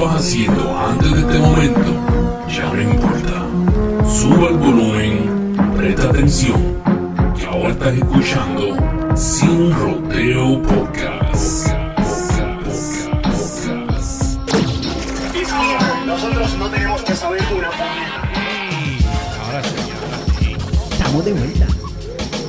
estabas haciendo antes de este momento ya no importa. Suba el volumen, presta atención, que ahora estás escuchando Sin Rodeo Podcast. Nosotros no tenemos que saber una Ahora sí. Estamos de vuelta.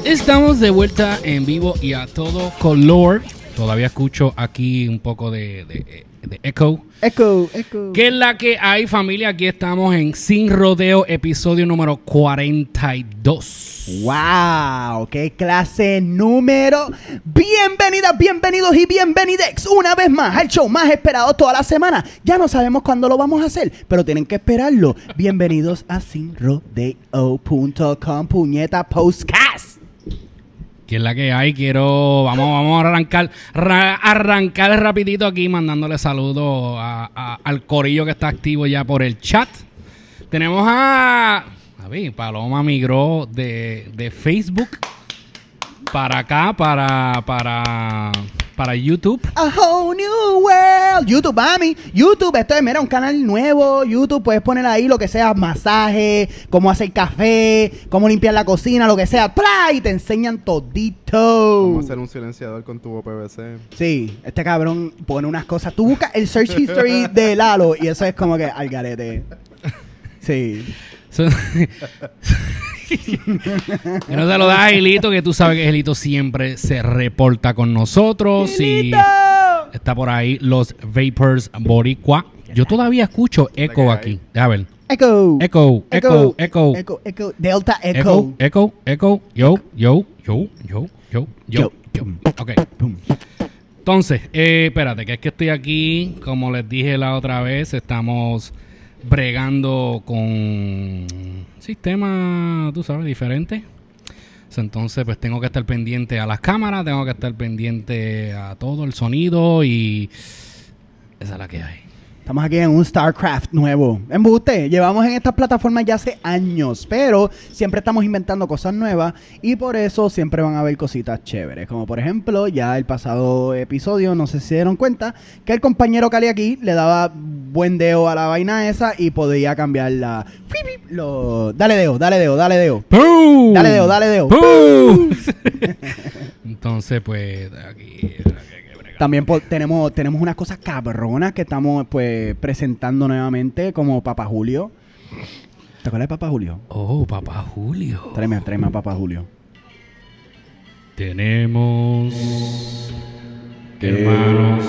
Estamos de vuelta en vivo y a todo color. Todavía escucho aquí un poco de, de- de echo. Echo, echo. ¿Qué es la que hay, familia? Aquí estamos en Sin Rodeo, episodio número 42. ¡Wow! ¡Qué clase número! Bienvenidas, bienvenidos y bienvenidex una vez más al show más esperado toda la semana. Ya no sabemos cuándo lo vamos a hacer, pero tienen que esperarlo. Bienvenidos a sinrodeo.com, puñeta postcast. ¿Qué es la que hay? Quiero... Vamos, vamos a arrancar, ra- arrancar rapidito aquí mandándole saludos al corillo que está activo ya por el chat. Tenemos a... A ver, Paloma migró de, de Facebook para acá, para, para, para YouTube. A whole new world. YouTube, mami. YouTube, esto es, mira, un canal nuevo. YouTube, puedes poner ahí lo que sea, masaje, cómo hacer café, cómo limpiar la cocina, lo que sea. ¡Pra! Y te enseñan todito. Cómo hacer un silenciador con tubo PVC. Sí, este cabrón pone unas cosas. Tú buscas el search history de Lalo y eso es como que al garete. Sí. Que no se lo da a Gilito, que tú sabes que Gilito siempre se reporta con nosotros. Y ¡Gilito! está por ahí los Vapors Boricua. Yo todavía escucho eco aquí. A ver. Echo. Echo, echo, echo. Echo, echo. Delta Echo, echo. echo, echo. Yo, yo, yo, yo, yo, yo, yo. Ok. Pum. Entonces, eh, espérate, que es que estoy aquí, como les dije la otra vez, estamos bregando con sistema, tú sabes, diferente. So, Entonces, pues tengo que estar pendiente a las cámaras, tengo que estar pendiente a todo el sonido y esa es la que hay. Estamos aquí en un StarCraft nuevo. Embuste, llevamos en estas plataformas ya hace años, pero siempre estamos inventando cosas nuevas y por eso siempre van a haber cositas chéveres. Como por ejemplo, ya el pasado episodio, no sé si se dieron cuenta, que el compañero Cali aquí le daba buen deo a la vaina esa y podía cambiar la... Lo, dale deo, dale deo, dale deo. ¡Pum! Dale deo, dale deo. ¡Pum! Entonces, pues, aquí... También po- tenemos, tenemos unas cosas cabronas que estamos pues presentando nuevamente como Papa Julio. ¿Te acuerdas de Papa Julio? Oh, papá Julio. Tráeme, tráeme a Papa Julio. Tenemos hermanos,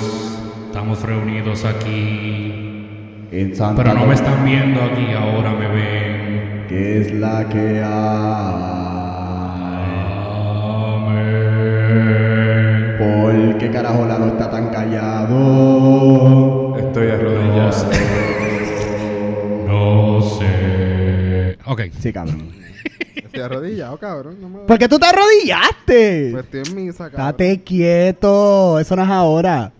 estamos reunidos aquí, En Santa pero no me están viendo aquí, ahora me ven. ¿Qué es la que Amén. ¿Por qué carajo Lalo está tan callado? Estoy arrodillado. No sé. Ok. Sí, cabrón. Estoy arrodillado, cabrón. No me... ¿Por qué tú te arrodillaste? Pues estoy en misa, cabrón. Estate quieto, eso no es ahora.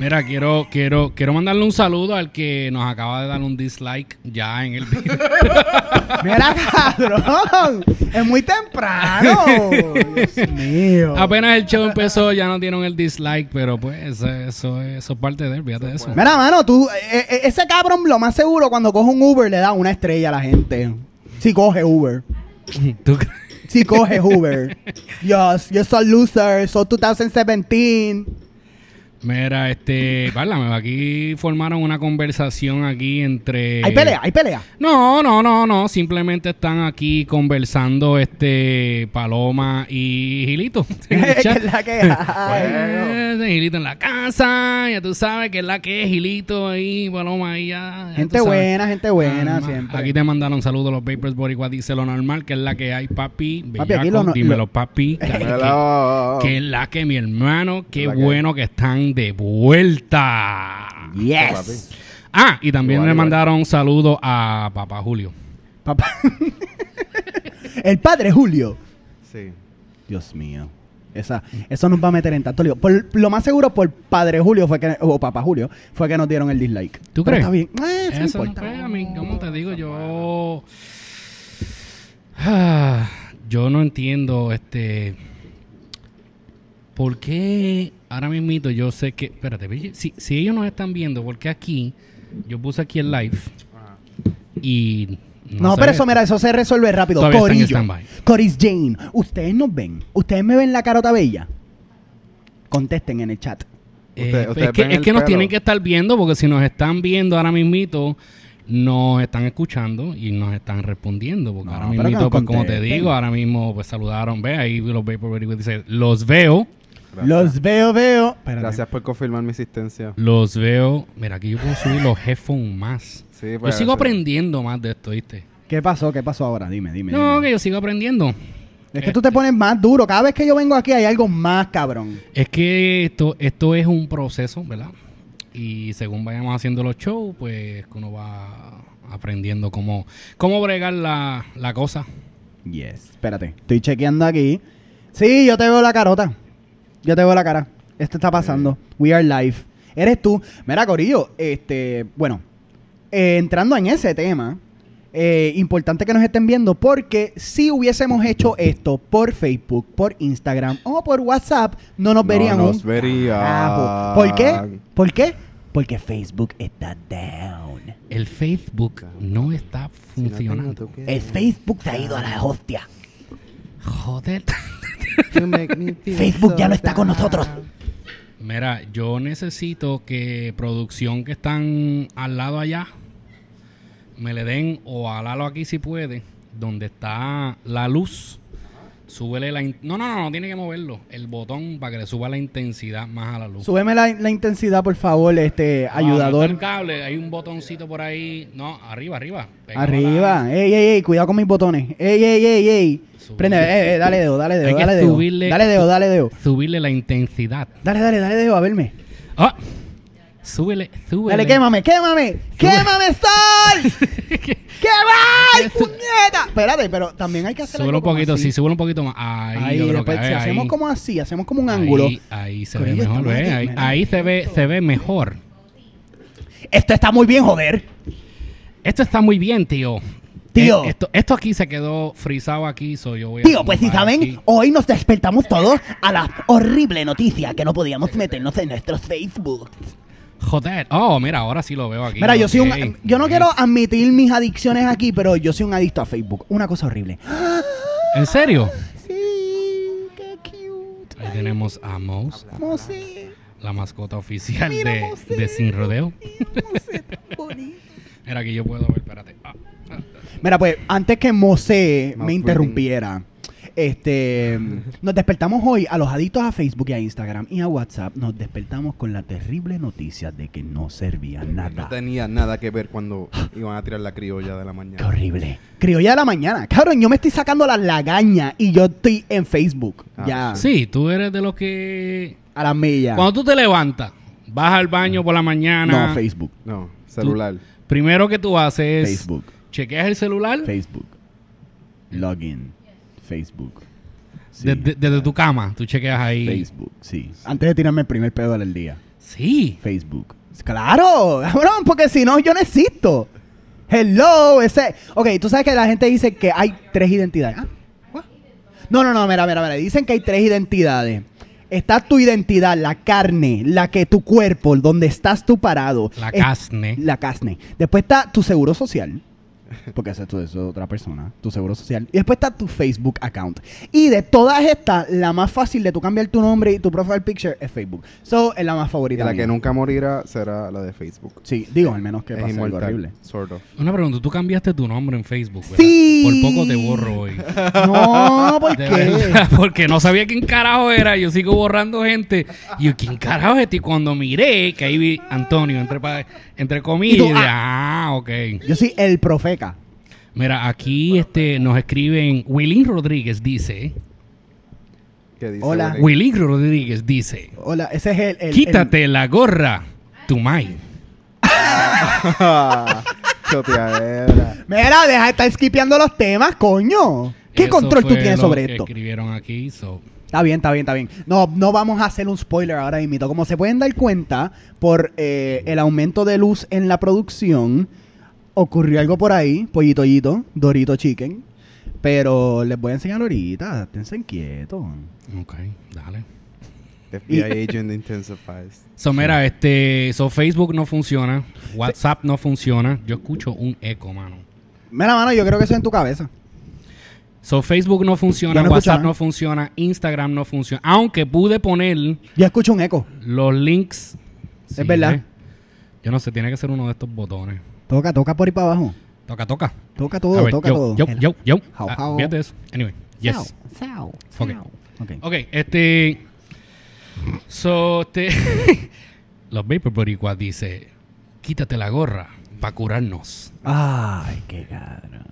Mira, quiero, quiero, quiero mandarle un saludo al que nos acaba de dar un dislike ya en el video. Mira, cabrón, es muy temprano. Dios mío. Apenas el show empezó, ya no dieron el dislike, pero pues eso, es parte de él, fíjate de eso. Mira, mano, tú, eh, eh, ese cabrón, lo más seguro, cuando coge un Uber, le da una estrella a la gente. Si coge Uber. ¿Tú crees? Si coge Uber. Yes, you're so loser, so 2017. Mira, este, válame, aquí formaron una conversación aquí entre... Hay pelea, hay pelea. No, no, no, no, simplemente están aquí conversando este Paloma y Gilito. en el ¿Qué chat. es la que hay? Eh, Gilito en la casa, ya tú sabes que es la que es Gilito ahí, Paloma ahí ya. ya Gente buena, gente buena, Alma. siempre. Aquí te mandaron saludos los Papers Boricua, dice lo normal, que es la que hay, papi. Papi, aquí lo no- dímelo, lo- papi. que- que- que es la que mi hermano, qué La que- bueno que están de vuelta. Yes. Ah, y también Igual, le mandaron saludos a papá Julio. Papá. El padre Julio. Sí. Dios mío. Esa, eso nos va a meter en tanto lío. Por, lo más seguro, por padre Julio fue que, o papá Julio, fue que nos dieron el dislike. ¿Tú Pero crees? Está bien. Eh, eso no Eso no importa. a mí, como te digo, yo. Ah, yo no entiendo, este. ¿Por qué ahora mismito yo sé que. Espérate, si, si ellos nos están viendo, ¿por qué aquí yo puse aquí el live y... No, sé, pero eso, mira, eso se resuelve rápido. Todavía Corillo. Coris Jane, ustedes nos ven. Ustedes me ven la carota bella. Contesten en el chat. Eh, es que, es que nos tienen que estar viendo porque si nos están viendo ahora mismito, nos están escuchando y nos están respondiendo. Porque No, ahora nos pues como te digo, ahora mismo pues saludaron. Ve ahí los Vaporware dice, los veo, Gracias. Los veo, veo. Espérate. Gracias por confirmar mi existencia. los veo. Mira, aquí yo puedo subir los headphones más. Sí, Yo pues, sigo sí. aprendiendo más de esto, ¿viste? ¿Qué pasó? ¿Qué pasó ahora? Dime, dime. No, dime. que yo sigo aprendiendo. Es que tú te pones más duro. Cada vez que yo vengo aquí hay algo más cabrón. Es que esto, esto es un proceso, ¿verdad? Y según vayamos haciendo los shows, pues que uno va aprendiendo cómo, cómo bregar la, la cosa. Yes. Espérate. Estoy chequeando aquí. Sí, yo te veo la carota. Yo te veo la cara. Esto está pasando. We are live. Eres tú. Mira, Corillo, este, bueno, eh, entrando en ese tema, eh, importante que nos estén viendo porque si hubiésemos hecho esto por Facebook, por Instagram o por WhatsApp, no nos No verían nos un verían. carajo. ¿Por qué? ¿Por qué? Porque Facebook está down. El Facebook no está funcionando. El Facebook se ha ido a la hostia. Joder. Facebook ya no está con nosotros. Mira, yo necesito que producción que están al lado allá me le den o al lado aquí si puede, donde está la luz. Súbele la... in- No, no, no, no tiene que moverlo. El botón para que le suba la intensidad más a la luz. Súbeme la, la intensidad, por favor, este Ah, no ayudador. el cable, hay un botoncito por ahí. No, arriba, arriba. Pégalo Arriba. Ey, ey, ey, cuidado con mis botones. Ey, ey, ey, ey. Prende, eh, eh, dale dedo, dale Hay dedo, que dale dedo. subirle- Dale dedo, dale dedo. Subirle la intensidad. Dale, dale, dale dedo a verme. Ah, súbele, súbele. Dale, quémame, quémame. ¡Quémame, sol! ¡Quémame, puñeta! Espérate, pero también hay que hacer Súbelo un poquito, así. sí, súbelo un poquito más. Ahí, Ahí, yo creo después, que si ahí, hacemos ahí. como así, hacemos como un ángulo. Ahí, ahí se ve mejor, ¿ves? aquí, Ahí, ahí se ve, se ve mejor. Esto está muy bien, joder. Esto está muy bien, tío. Tío. Eh, esto, esto aquí se quedó frisado aquí, so yo voy a Tío, pues si saben, aquí. hoy nos despertamos todos a la horrible noticia que no podíamos meternos en nuestros Facebook. Joder. Oh, mira, ahora sí lo veo aquí. Mira, yo soy un. Yo no quiero admitir mis adicciones aquí, pero yo soy un adicto a Facebook. Una cosa horrible. ¿En serio? Sí, qué cute. Ahí tenemos a Mouse, Mose, la mascota oficial Mira, de, Mose. de Sin Rodeo. Mose, tan bonito. Mira, aquí yo puedo ver, espérate. Ah, ah. Mira, pues antes que Mose me interrumpiera, este, nos despertamos hoy a los adictos a Facebook y a Instagram y a WhatsApp. Nos despertamos con la terrible noticia de que no servía No nada. tenía nada que ver cuando iban a tirar la criolla de la Qué mañana. horrible. Criolla de la mañana. Cabrón, yo me estoy sacando las lagañas y yo estoy en Facebook. Ah. ya. Sí, tú eres de los que... A las millas. Cuando tú te levantas, vas al baño por la mañana... No, Facebook. No, celular. Primero que tú haces... Facebook. Chequeas el celular Facebook. Login. Facebook. Sí. desde, desde tu cama. Tú chequeas ahí. Facebook, sí. Antes de tirarme el primer pedo del día. Sí. Facebook. Claro, cabrón, porque si no, yo no existo. Hello, ese. Ok, tú sabes que la gente dice que hay tres identidades. ¿Ah? ¿What? No, no, no, mira, mira, mira. Dicen que hay tres identidades. Está tu identidad, la carne, la que tu cuerpo, donde estás tú parado. La Es- carne. La carne. Después está tu seguro social. Porque eso, eso es otra persona, tu seguro social. Y después está tu Facebook account. Y de todas estas, la más fácil de tú cambiar tu nombre y tu profile picture es Facebook. So, es la más Y favorita. la mía. que nunca morirá será la de Facebook. Sí, digo, al menos que es pase algo horrible. Sort of. Una pregunta. Tú cambiaste tu nombre en Facebook, ¿verdad? Sí. Por poco te borro hoy. No, ¿por qué? verdad, porque no sabía quién carajo era. Yo sigo borrando gente. Y yo, ¿quién carajo es este? Y cuando miré, que ahí vi Antonio, entre, entre comillas, tú, dije, ah, ok. Yo soy el profeca. Mira, aquí este, nos escriben, Wilín Rodríguez dice, ¿Qué dice Hola. Willy? Wilín Rodríguez dice, Hola, ese es el. el- quítate la gorra, tu mai. Choteadera. el- Mira, deja de estar skipeando los temas, coño. ¿Qué Eso control tú tienes lo sobre que esto? escribieron aquí, so. Está bien, está bien, está bien. No, no vamos a hacer un spoiler ahora mismo. Como se pueden dar cuenta, por eh, el aumento de luz en la producción, ocurrió algo por ahí, pollito Dorito Chicken. Pero les voy a enseñar ahorita, esténse quietos. Ok, dale. FBI agent intensifies. So, mira, este, so Facebook no funciona, WhatsApp no funciona. Yo escucho un eco, mano. Mira, mano, yo creo que eso es en tu cabeza. So, Facebook no funciona, no WhatsApp no funciona, Instagram no funciona. Aunque pude poner Yo escucho un eco. los links. Es verdad. ¿eh? Yo no sé, tiene que ser uno de estos botones. Toca, toca por ahí para abajo. Toca, toca. Toca todo, ver, toca yo, todo. yo, yo, yo. How, Ah, how. fíjate eso. Anyway, yes. Sao, Ok. sao. Ok. Ok, este. So, este. Los Vapor Boricuas dice: Quítate la gorra para curarnos. Ay, qué cabrón.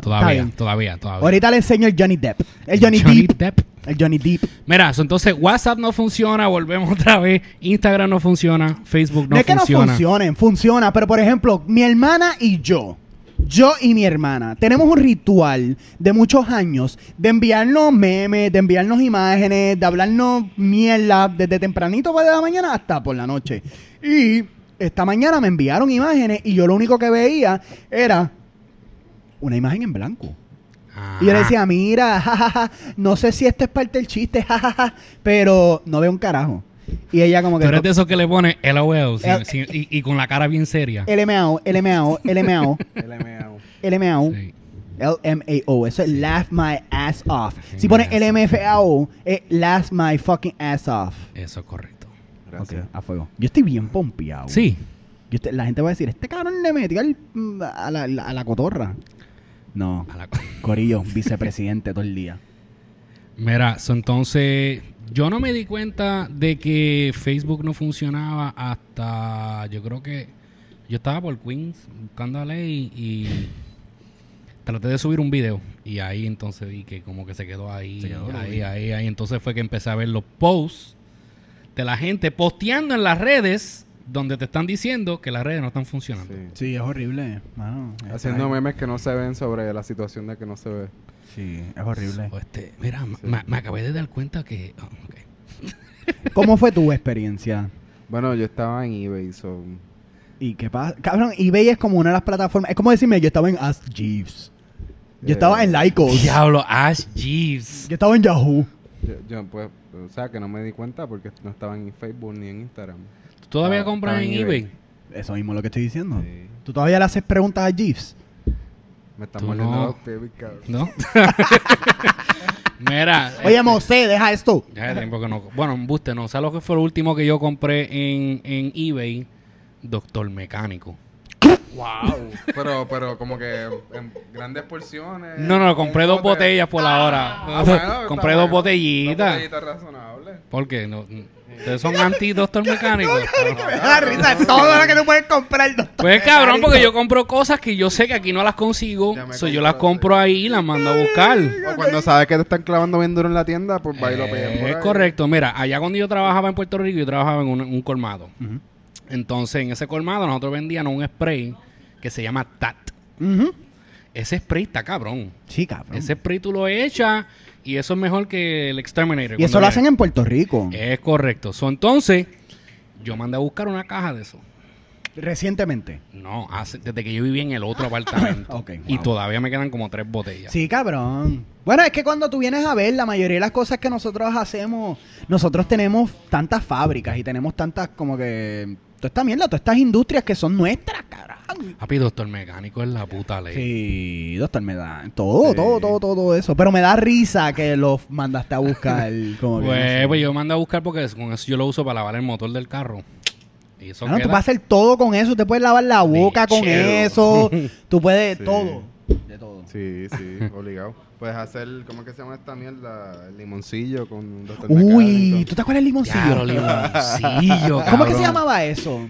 Todavía, todavía, todavía. Ahorita le enseño el Johnny Depp. El Johnny, Depp. Depp. El Johnny Depp. Mira, so, entonces WhatsApp no funciona, volvemos otra vez. Instagram no funciona, Facebook no, No, es que funciona. no funcionen, funciona. Pero por ejemplo, mi hermana y yo, yo y mi hermana, tenemos un ritual de muchos años de enviarnos memes, de enviarnos imágenes, de hablarnos mierda desde tempranito pues, de la mañana hasta por la noche. Y esta mañana me enviaron imágenes y yo lo único que veía era una imagen en blanco. Y yo le Ajá. decía, mira, jajaja, no sé si esto es parte del chiste, jajaja, pero no veo un carajo. Y ella como que... Tú eres de esos que le pone LOL sin- El- sin- y, y con la cara bien seria. LMAO, LMAO, LMAO, LMAO. LMAO, Sí. LMAO. Eso es laugh my ass off. Si pones LMFAO, es laugh my fucking ass off. Eso es correcto. Gracias. Ok, a fuego. Yo estoy bien pompeado. Sí. Yo estoy- la gente va a decir, este cabrón le metió al- a, la, a la cotorra. No, A la- Corillo, vicepresidente todo el día. Mira, so, entonces yo no me di cuenta de que Facebook no funcionaba hasta yo creo que yo estaba por Queens buscando a Ley y traté de subir un video y ahí entonces vi que como que se quedó ahí, Se quedó, ahí, vi. ahí, ahí. Entonces fue que empecé a ver los posts de la gente posteando en las redes donde te están diciendo que las redes no están funcionando. Sí. Sí, es horrible. mano. Haciendo memes que no se ven sobre la situación de que no se ve. Sí, es horrible. O este, mira, Sí. me, me acabé de dar cuenta que... oh, ok. ¿Cómo fue tu experiencia? Bueno, yo estaba en eBay, so... ¿Y qué pasa? Cabrón, eBay es como una de las plataformas. Es como decirme, yo estaba en Ask Jeeves. Yo Eh, estaba en Lycos. Diablo, Ash Jeeves. Yo estaba en Yahoo. Yo, yo, pues, o sea, que no me di cuenta porque no estaba en Facebook ni en Instagram. ¿Todavía Ah, compras en eBay? eBay. Eso mismo es lo que estoy diciendo. Sí. ¿Tú todavía le haces preguntas a Jeeves? Me están Tú mordiendo no. los pies, mi cabrón. ¿No? Mira. Oye, este, Mosé, deja esto. Ya hace tiempo que no. Bueno, embuste, no. ¿Sabes lo que fue lo último que yo compré en, en eBay? Doctor Mecánico. Wow. pero, pero como que en grandes porciones. No, no, compré un dos bote. botellas por ahora. Ah, bueno, compré dos bueno. botellitas. Dos botellitas razonables. ¿Por qué? No, ¿Ustedes son anti-doctor mecánico? Me da risa todo lo que tú puedes comprar. Pues cabrón, porque yo compro cosas que yo sé que aquí no las consigo. So, yo las compro ahí y las mando a buscar. O cuando sabes que te están clavando bien duro en la tienda, pues va y lo por Es correcto. Mira, allá cuando yo trabajaba en Puerto Rico, yo trabajaba en un, un colmado. Entonces, en ese colmado nosotros vendíamos un spray que se llama TAT. Ese spray está cabrón. Sí, cabrón. Ese spray tú lo echas y eso es mejor que el Exterminator. y eso lo hacen en Puerto Rico. Es correcto. So, entonces, yo mandé a buscar una caja de eso. Recientemente. No, hace- desde que yo vivía en el otro apartamento. Y todavía me quedan como tres botellas. Sí, cabrón. Bueno, es que cuando tú vienes a ver, la mayoría de las cosas que nosotros hacemos, nosotros tenemos tantas fábricas y tenemos tantas como que... Toda esta mierda, todas estas industrias que son nuestras, cabrón. Papi, doctor mecánico es la puta ley. Sí, doctor, me da todo, Sí. todo, todo, todo eso. Pero me da risa que los mandaste a buscar. Como que, no Pues, sé. pues yo mandé a buscar porque con eso yo lo uso para lavar el motor del carro. Y eso Claro, tú puedes hacer todo con eso. Te puedes lavar la boca con eso. Tú puedes Sí. todo. De todo. Sí, sí, obligado. Puedes hacer, ¿cómo es que se llama esta mierda? El limoncillo con un doctor Uy. ¿tú te acuerdas del limoncillo? Limoncillo, ¿Cómo es que se llamaba eso?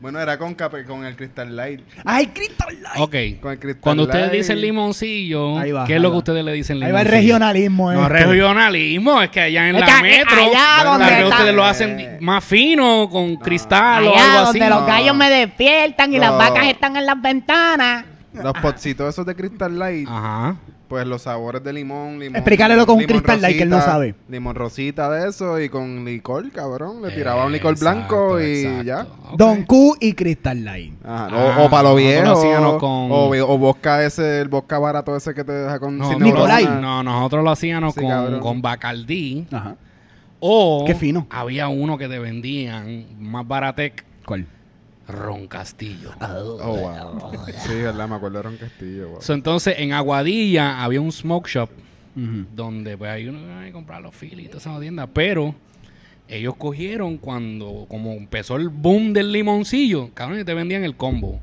Bueno, era con, cape- con el Crystal Light. ¡Ay, Crystal Light! Ok. Con el Crystal Cuando ustedes Light. dicen limoncillo, Ahí va, ¿qué es ahí lo va. que ustedes le dicen Ahí limoncillo? va el regionalismo. No, este. regionalismo, es que allá en Es la metro, allá tal donde vez está- ustedes lo hacen más fino, con cristal o Allá algo así. donde los No. gallos me despiertan y las vacas están en las ventanas. Los potcitos esos de Crystal Light, Ajá. Pues los sabores de limón, limón. Explícale con un limón Crystal Light que él no rosita, sabe. Limón rosita de eso y con licor, cabrón. Le tiraba un licor Exacto, blanco y exacto. ya. Don Q y Crystal Light. Ajá, Ah, o, o palo viejo. lo hacíamos o- con- O, o vodka ese, el vodka barato ese que te deja con No, Nicolai. no, nosotros lo hacíamos Sí, con, cabrón. con Bacardí Ajá. O Qué fino. había uno que te vendían más baratec, ¿Cuál? Ron Castillo. Oh, wow. Sí, verdad, me acuerdo de Ron Castillo. wow. So, entonces, en Aguadilla había un smoke shop donde pues ahí uno iba a comprar los filis y toda esa tienda, pero ellos cogieron cuando como empezó el boom del limoncillo, cabrón, y te vendían el combo.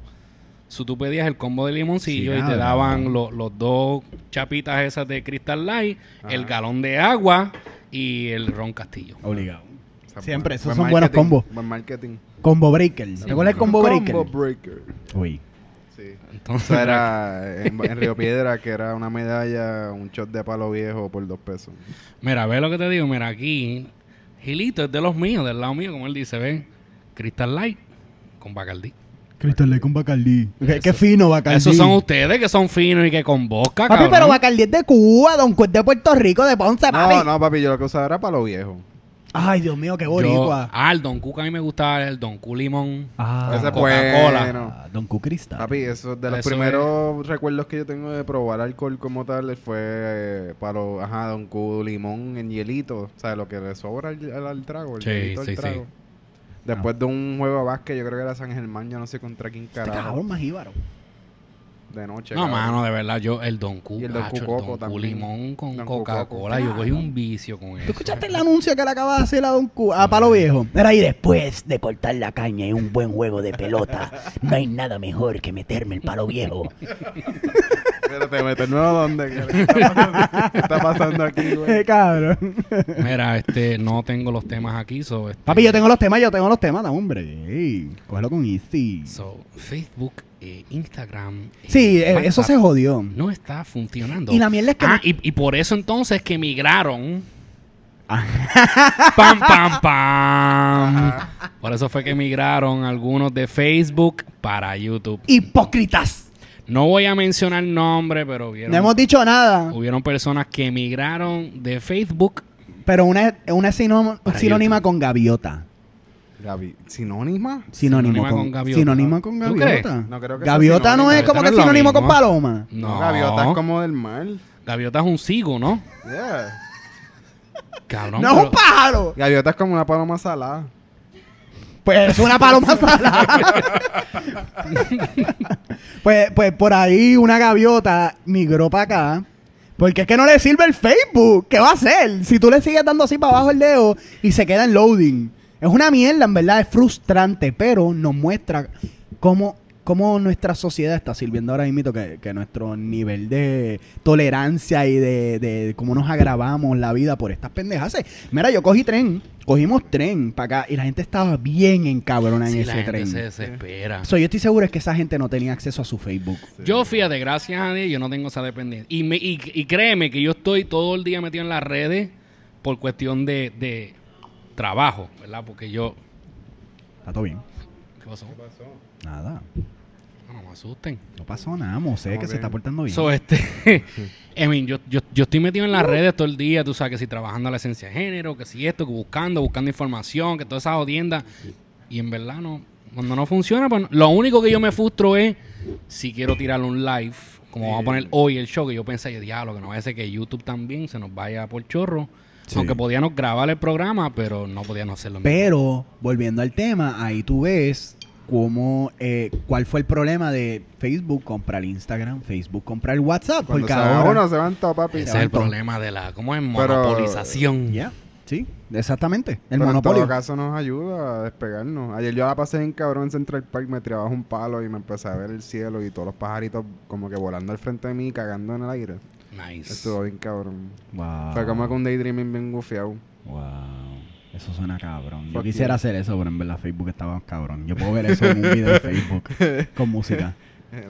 So, tú pedías el combo de limoncillo Sí, y te daban lo- los dos chapitas esas de Crystal Light, el galón de agua y el ron castillo. Obligado. O sea, Siempre, buen- esos buen son buenos combos. Buen marketing. Combo Breaker. ¿Te acuerdas del Combo Breaker? Combo breaker. Uy. Sí. Entonces era en, en Río Piedra, que era una medalla, un shot de palo viejo por dos pesos. Mira, ve lo que te digo. Mira, aquí, Gilito es de los míos, del lado mío, como él dice, ven. Crystal Light con Bacardí. Crystal Lake con Bacardí. Qué, qué fino Bacardí. Esos son ustedes que son finos y que con boca, Papi, cabrón. pero Bacardí es de Cuba, Don Cu es de Puerto Rico, de Ponce, papi. No, no, papi, yo lo que usaba era palo viejo. Ay, Dios mío, qué Yo- boricua. ah, el Don Q que a mí me gustaba el Don Q limón. Ah, Ese es Coca-Cola. bueno. ah, Don Q Cristal. Papi, eso es de los Eso primeros recuerdos que yo tengo de probar alcohol como tal fue eh, palo, ajá, Don Q limón en hielito, o sea, lo que le sobra al, al- al trago, el Sí, hielito al sí, sí. trago. Después de un juego de básquet, yo creo que era San Germán, yo no sé contra quién Este carajo, cabrón más jíbaro. De noche. No, cabrón. mano, de verdad, yo, el Don Q, Y el Don Q Coco Don Q limón con Coca-Cola. Yo cogí un vicio con ¿Tú eso. escuchaste el anuncio que le acaba de hacer a Don Q, a Palo Viejo? Era ahí después de cortar la caña y un buen juego de pelota. No hay nada mejor que meterme el palo viejo. Espérate, meternos dónde, ¿qué está pasando, ¿Qué está pasando aquí, güey? Eh, cabrón. Mira, este, no tengo los temas aquí, so, este, Papi, yo tengo los temas, yo tengo los temas, no, hombre. Ey, cógelo con easy. so, Facebook, eh, Instagram. eh, Sí, eh, eso se jodió. No está funcionando. Y la mierda es que Ah, no- y, y por eso entonces que migraron. Ah. pam, pam, pam. Por eso fue que migraron algunos de Facebook para YouTube. Hipócritas. No voy a mencionar nombre, pero No hubieron, hemos dicho nada. hubieron personas que migraron de Facebook. Pero una, una sinónima YouTube. con gaviota. Gavi- ¿Sinónima? Sinónimo Sinónima con, con gaviota. Sinónimo con ¿Tú gaviota. crees? No creo que sea gaviota no sinónimo. es como que Gaviota no es lo sinónimo con mismo. paloma. No, gaviota es como del mar. Gaviota es un sigo, ¿no? Yeah. No, es un pero- pájaro. Gaviota es como una paloma salada. Pues es una paloma salada. pues, pues por ahí una gaviota migró para acá. Porque es que no le sirve el Facebook. ¿Qué va a hacer? Si tú le sigues dando así para abajo el dedo y se queda en loading. Es una mierda, en verdad, es frustrante, pero nos muestra cómo, cómo nuestra sociedad está sirviendo ahora mismo que, que nuestro nivel de tolerancia y de, de cómo nos agravamos la vida por estas pendejas. Mira, yo cogí tren, cogimos tren para acá y la gente estaba bien encabrona en Sí, la ese gente tren. se desespera. So, yo estoy seguro es que esa gente no tenía acceso a su Facebook. Yo, fíjate, gracias a Dios, yo no tengo esa dependencia. Y, me, y, y créeme que yo estoy todo el día metido en las redes por cuestión de, de trabajo, ¿verdad? Porque yo... Está todo bien. ¿Qué pasó? Nada. No, no me asusten. No pasó nada, Mosé, que se está portando bien. So, este... I mean, yo, yo, yo estoy metido en las redes todo el día, tú sabes, que si trabajando la esencia de género, que si esto, que buscando, buscando información, que toda esa jodienda. Y en verdad no... Cuando no funciona, pues no- lo único que yo me frustro es si quiero tirar un live, como vamos a poner hoy el show, que yo pensé, diablo, que no vaya a ser que YouTube también se nos vaya por chorro. Sí. Aunque podíamos grabar el programa, pero no podíamos hacerlo. en Pero, volviendo al tema, ahí tú ves cómo, eh, cuál fue el problema de Facebook comprar Instagram, Facebook comprar WhatsApp. Cuando porque se ahora... uno, se van todos, papi. Ese es el problema de la... ¿Cómo es? Monopolización. Ya, sí, exactamente. El Pero en monopolio. todo caso nos ayuda a despegarnos. Ayer yo la pasé en cabrón en Central Park, me tiraba un palo y me empecé a ver el cielo y todos los pajaritos como que volando al frente de mí, cagando en el aire. Nice. Estuvo bien cabrón. Wow. Fue como un daydreaming bien gufiado. Wow. Eso suena cabrón. Yo quisiera you. hacer eso, pero en verdad Facebook estaba cabrón. Yo puedo ver eso en un video de Facebook con música.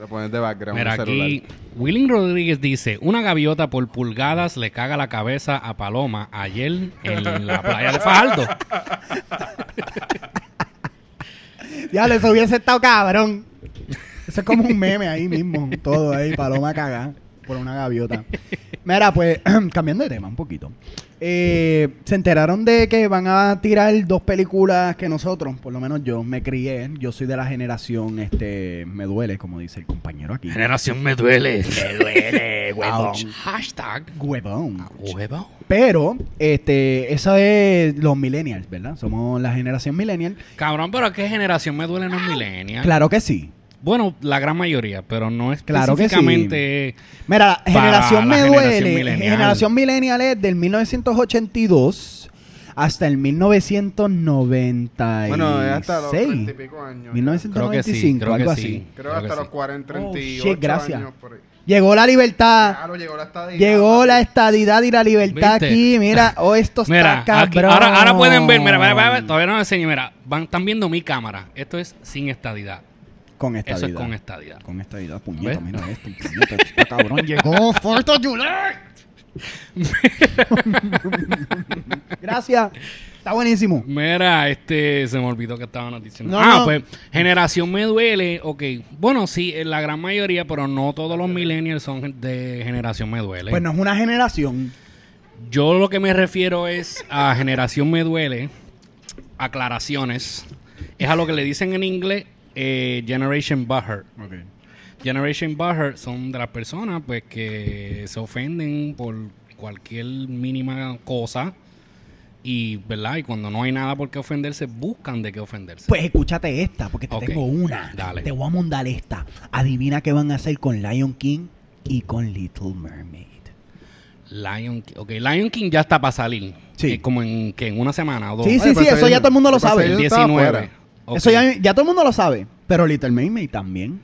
Lo pones de background Mira, en el celular. aquí Willing Rodríguez dice, una gaviota por pulgadas le caga la cabeza a Paloma ayer en la playa de Fajardo. Ya, eso hubiese estado cabrón. Eso es como un meme ahí mismo. Todo ahí, paloma cagada por una gaviota. Mira, pues, cambiando de tema un poquito. eh, se enteraron de que van a tirar dos películas que nosotros, por lo menos yo, me crié. Yo soy de la generación, este, me duele, como dice el compañero aquí. Generación me duele. Me duele, huevón. Ouch. Hashtag Huevón. huevo. Pero, este, eso es los millennials, ¿verdad? Somos la generación millennial. Cabrón, pero ¿qué generación me duele no es millennial? Claro que sí. Bueno, la gran mayoría, pero no Claro que sí. específicamente. Mira, Para generación la me generación duele. millennial. Generación millennial es del 1982 hasta el 1996. Bueno, es hasta los 30 y pico años. 1995, Creo que sí, algo creo que así. sí. Creo hasta los 40, Oh, 38 shit, gracias. años por ahí. Llegó la libertad. Claro, llegó la estadía. Llegó la estadidad y la libertad ¿Viste? aquí. Mira, oh, esto está Mira, aquí- cabrón. ahora, ahora pueden ver, mira, mira, mira, mira, todavía no lo enseño, mira, van, están viendo mi cámara. Esto es sin estadidad. Con Eso estadidad. es con estadidad. Con estadidad, puñeta, mira esto. Puñeta, este cabrón llegó. Fourth of July. Gracias. Está buenísimo. Mira, este, se me olvidó que estaban diciendo. No, ah, no. pues, generación me duele, ok. Bueno, sí, en la gran mayoría, pero no todos los millennials son de generación me duele. Pues no es una generación. Yo lo que me refiero es a generación me duele, aclaraciones. Es a lo que le dicen en inglés eh, Generation Butthurt. Generation Butthurt son de las personas pues que se ofenden por cualquier mínima cosa y, ¿verdad? Y cuando no hay nada por qué ofenderse, buscan de qué ofenderse. Pues escúchate esta, porque te tengo una. Dale. Te voy a mandar esta. Adivina qué van a hacer con Lion King y con Little Mermaid. Lion King, ok, Lion King ya está para salir. Sí. Eh, como en, que en una semana o dos. Sí, sí, pues sí, eso ya todo el mundo lo sabe. El yo estaba 19. Eso ya, ya todo el mundo lo sabe. Pero Little Mermaid también.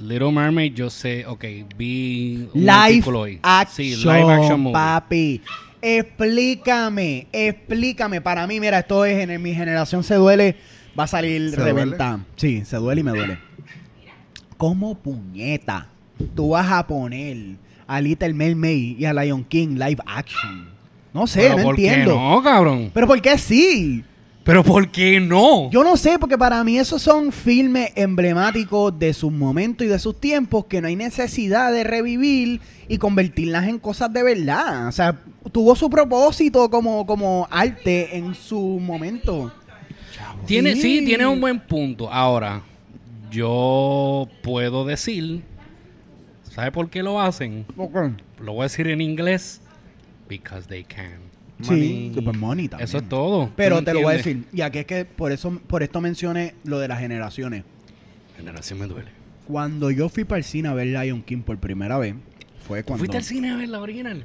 Little Mermaid, yo sé, ok, vi un artículo hoy. action, Sí, live action movie. papi. Explícame, explícame. Para mí, mira, esto es en mi generación se duele, va a salir ¿Se reventado. Sí, se duele y me duele. ¿Cómo puñeta tú vas a poner a Little Mermaid y a Lion King live action? No sé, Pero no ¿por qué entiendo. no, cabrón? Pero ¿por qué sí? Pero ¿por qué no? Yo no sé, porque para mí esos son filmes emblemáticos de sus momentos y de sus tiempos que no hay necesidad de revivir y convertirlas en cosas de verdad. O sea, tuvo su propósito como, como arte en su momento. Tiene, sí, Sí. tiene un buen punto. Ahora, yo puedo decir, ¿sabe por qué lo hacen? Lo voy a decir en inglés. Because they can. Sí, super money también. Eso es todo. Pero ¿Tú te lo voy a decir, ya que es que por eso, por esto mencioné lo de las generaciones. Generación me duele. Cuando yo fui para el cine a ver Lion King por primera vez, fue ¿Tú cuando... fuiste al cine a ver la original?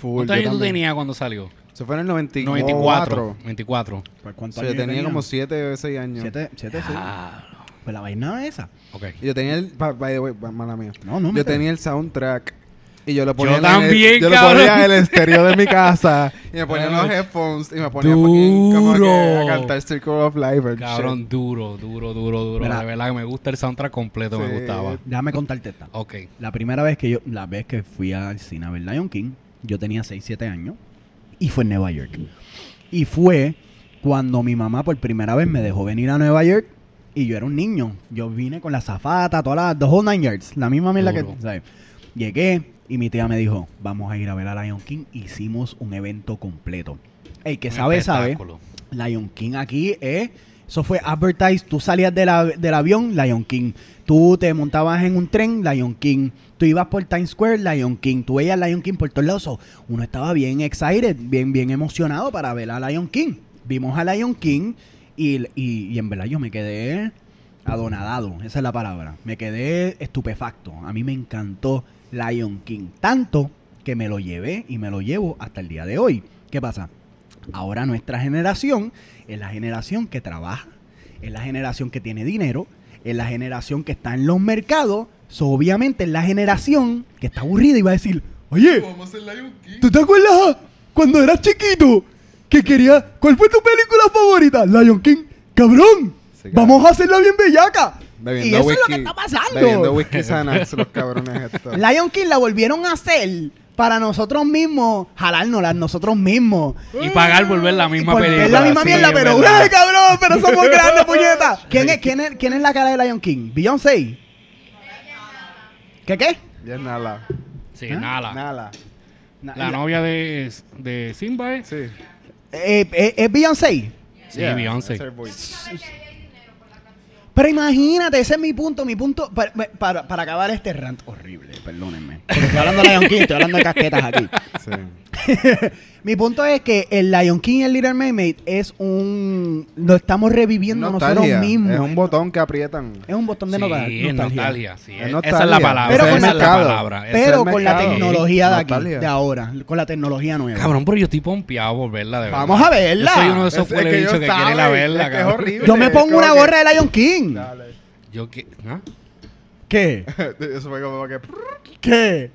¿Cuántos años tú tenías cuando salió? Se fue en el 94. 94. 24. ¿Por cuántos O sea, yo años tenía como 7 o 6 años. Siete, siete, sí. Ah, Pues la vaina es esa. ok. Yo tenía el. By the way, mala mía. No, no me Yo te- tenía el soundtrack. Y yo lo ponía Yo en el- también, yo lo ponía en el estéreo de mi casa. Y me ponía los headphones. Y me ponía fucking como que a cantar Circle of Life. Cabrón, shit. duro, duro, duro, duro. Mira. de verdad que me gusta el soundtrack completo, me gustaba. Déjame contarte esta. Ok. La primera vez que yo, la vez que fui al cine a ver Lion King, yo tenía 6, 7 años y fue en Nueva York. Y fue cuando mi mamá por primera vez me dejó venir a Nueva York y yo era un niño. Yo vine con la zafata, todas las, the whole nine yards, la misma mierda que. ¿sabes? Llegué y mi tía me dijo, vamos a ir a ver a Lion King. Hicimos un evento completo. El que Un sabe, sabe. Lion King aquí es. Eso fue advertised. Tú salías de la- del avión, Lion King. Tú te montabas en un tren, Lion King. Tú ibas por Times Square, Lion King. Tú veías Lion King por todos lados. Uno estaba bien excited, bien, bien emocionado para ver a Lion King. Vimos a Lion King y, y- y en verdad yo me quedé adonadado. Esa es la palabra. Me quedé estupefacto. A mí me encantó Lion King. Tanto que me lo llevé y me lo llevo hasta el día de hoy. ¿Qué pasa? Ahora nuestra generación es la generación que trabaja, es la generación que tiene dinero, es la generación que está en los mercados. So, obviamente es la generación que está aburrida y va a decir, oye, ¿tú te acuerdas cuando eras chiquito que quería... ¿Cuál fue tu película favorita? Lion King. Cabrón, vamos a hacerla bien bellaca. Bebiendo y eso es lo que está pasando. Bebiendo whisky Xanax, los cabrones estos. Lion King la volvieron a hacer para nosotros mismos, jalárnosla nosotros mismos. Y pagar por ver la misma película. ver la misma sí, mierda, pero. ¡ay, cabrón! Pero somos grandes, puñeta. ¿Quién es, quién, es, ¿Quién es la cara de Lion King? ¿Beyoncé? ¿Qué qué? Ya es nada. Sí, ¿Ah? nada. Nada. Na- La novia de, de Simba es. Sí. Eh, eh, ¿Es Beyoncé? Sí, Yeah, Beyoncé. Pero imagínate, ese es mi punto, mi punto, para, para, para acabar este rant horrible, perdónenme. Porque estoy hablando de Lion King, estoy hablando de casquetas aquí. Sí. mi punto es que el Lion King y el Little Mermaid es un... Lo estamos reviviendo Nostalgia. nosotros mismos. Es un botón que aprietan. Es un botón de Sí, nostalgia. nostalgia. sí, Es es- Esa nostalgia. es la palabra. Pero esa con es la palabra. Pero con la tecnología de aquí, Nostalgia. de ahora, con la tecnología nueva. Cabrón, pero yo estoy pompeado por verla, de verdad. Vamos a verla. Yo soy uno de esos Es- que que quiere la saben, verla, es que es cabrón. horrible. Yo me pongo una que- gorra de Lion King. Dale. Yo que... ¿ah? ¿Qué? Eso fue como que. ¿Qué?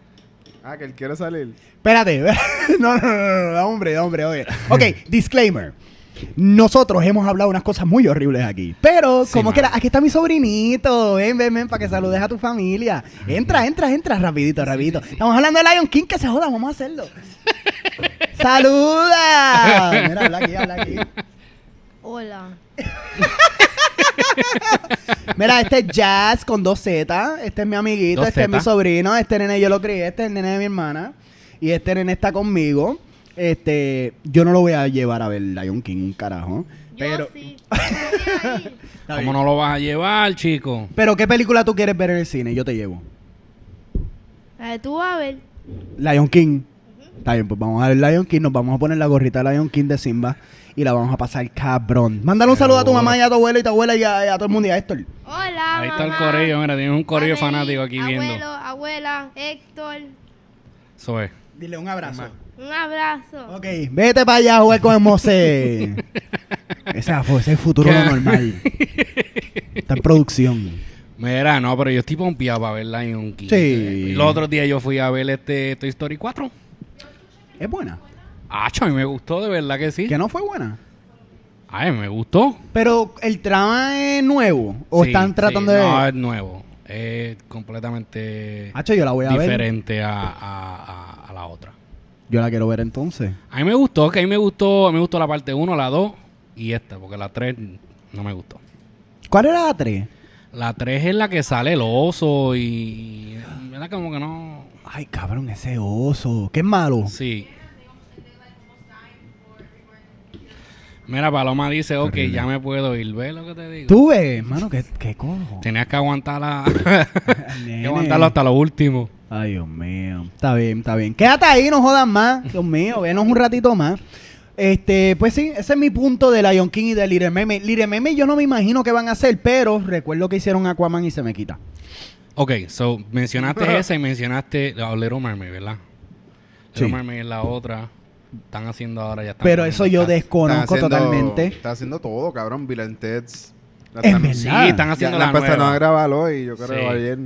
Ah, que él quiere salir. Espérate. no, no, no, no, no, hombre, hombre, oye. Ok, disclaimer. Nosotros hemos hablado unas cosas muy horribles aquí. Pero, Sí, como que la- aquí está mi sobrinito. Ven, ven, ven, para que saludes a tu familia. Entra, entra, entra, rapidito, rapidito. Estamos hablando de Lion King, que se joda, vamos a hacerlo. ¡Saluda! Mira, habla aquí, habla aquí. Hola. Mira, este es Jazz con dos Z. Este es mi amiguito, Dos este es mi sobrino. Este nene yo lo crié, este es el nene de mi hermana. Y este nene está conmigo. Este, yo no lo voy a llevar a ver Lion King, un carajo. Yo Pero, sí. ¿Cómo no lo vas a llevar, chico? Pero, ¿qué película tú quieres ver en el cine? Yo te llevo. Eh, tú vas a ver. Lion King. Está bien, pues vamos a ver Lion King. Nos vamos a poner la gorrita de Lion King de Simba. Y la vamos a pasar cabrón. Mándale un saludo a tu mamá y a tu abuela y a tu abuela y a, y a todo el mundo y a Héctor. Hola, Ahí está el mamá. corillo, mira, tienes un corillo Amelie, fanático aquí abuelo, viendo. abuela, Héctor. Eso es. Dile un abrazo. Un abrazo. Ok, vete para allá a jugar con el Mose. ese, fue- ese es el futuro ¿Qué? normal. Está en producción. Mira, no, pero yo estoy pompeado para ver Lion King. Sí. Los otros días yo fui a ver este Toy Story 4. Es buena. Ah, a mí me gustó, de verdad que sí. Que no fue buena. Ay, me gustó. Pero el trama es nuevo. O Sí, están tratando sí. de. No, es nuevo. Es completamente Hacho, yo la voy a ver. diferente a, a- a- a la otra. Yo la quiero ver entonces. A mí me gustó, que a mí me gustó, me gustó la parte 1, la 2 y esta, porque la 3 no me gustó. ¿Cuál era la 3? La 3 es la que sale el oso y... ¿Verdad? Como que no... Ay, cabrón, ese oso. Qué malo. Sí. Mira, Paloma dice, ok, ya me puedo ir. ¿Ves lo que te digo? Tú ves, hermano, qué, qué cojo. Tenías que aguantarla... Que aguantarlo hasta lo último. Ay, Dios mío. Está bien, está bien. Quédate ahí, no jodas más. Dios mío, venos un ratito más. Este, pues sí, ese es mi punto de Lion King y de Little Mermaid yo no me imagino qué van a hacer, pero recuerdo que hicieron Aquaman y se me quita. Ok, so mencionaste esa y mencionaste Little Mermaid, ¿verdad? Little Sí. Mermaid es la otra. Están haciendo ahora, ya están Pero eso yo desconozco Están haciendo- totalmente. Está haciendo todo, cabrón. Bill and Ted's. La Es están- verdad. Sí, están Ya haciendo la la empezaron nueva. a grabar hoy, yo creo, Sí. ayer.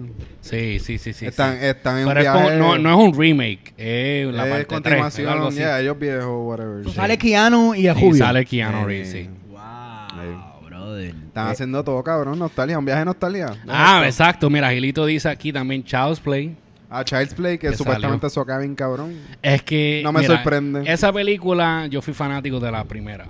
Sí, sí, sí, sí. están, sí. están en Pero es viaje. como- no, no es un remake, es la es parte 3, continuación, algo así. ya, ellos viejos, whatever. Pues Sí. Sale Keanu y el Y Julio. sale Keanu Eh, Reeves, sí. Wow, brother. Están haciendo todo, cabrón. Nostalgia, un viaje de nostalgia. Ah, exacto. Mira, Gilito dice aquí también Child's Play. A Child's Play, que Que supuestamente eso acaba bien cabrón. Es que. No me mira, sorprende. Esa película, yo fui fanático de la primera.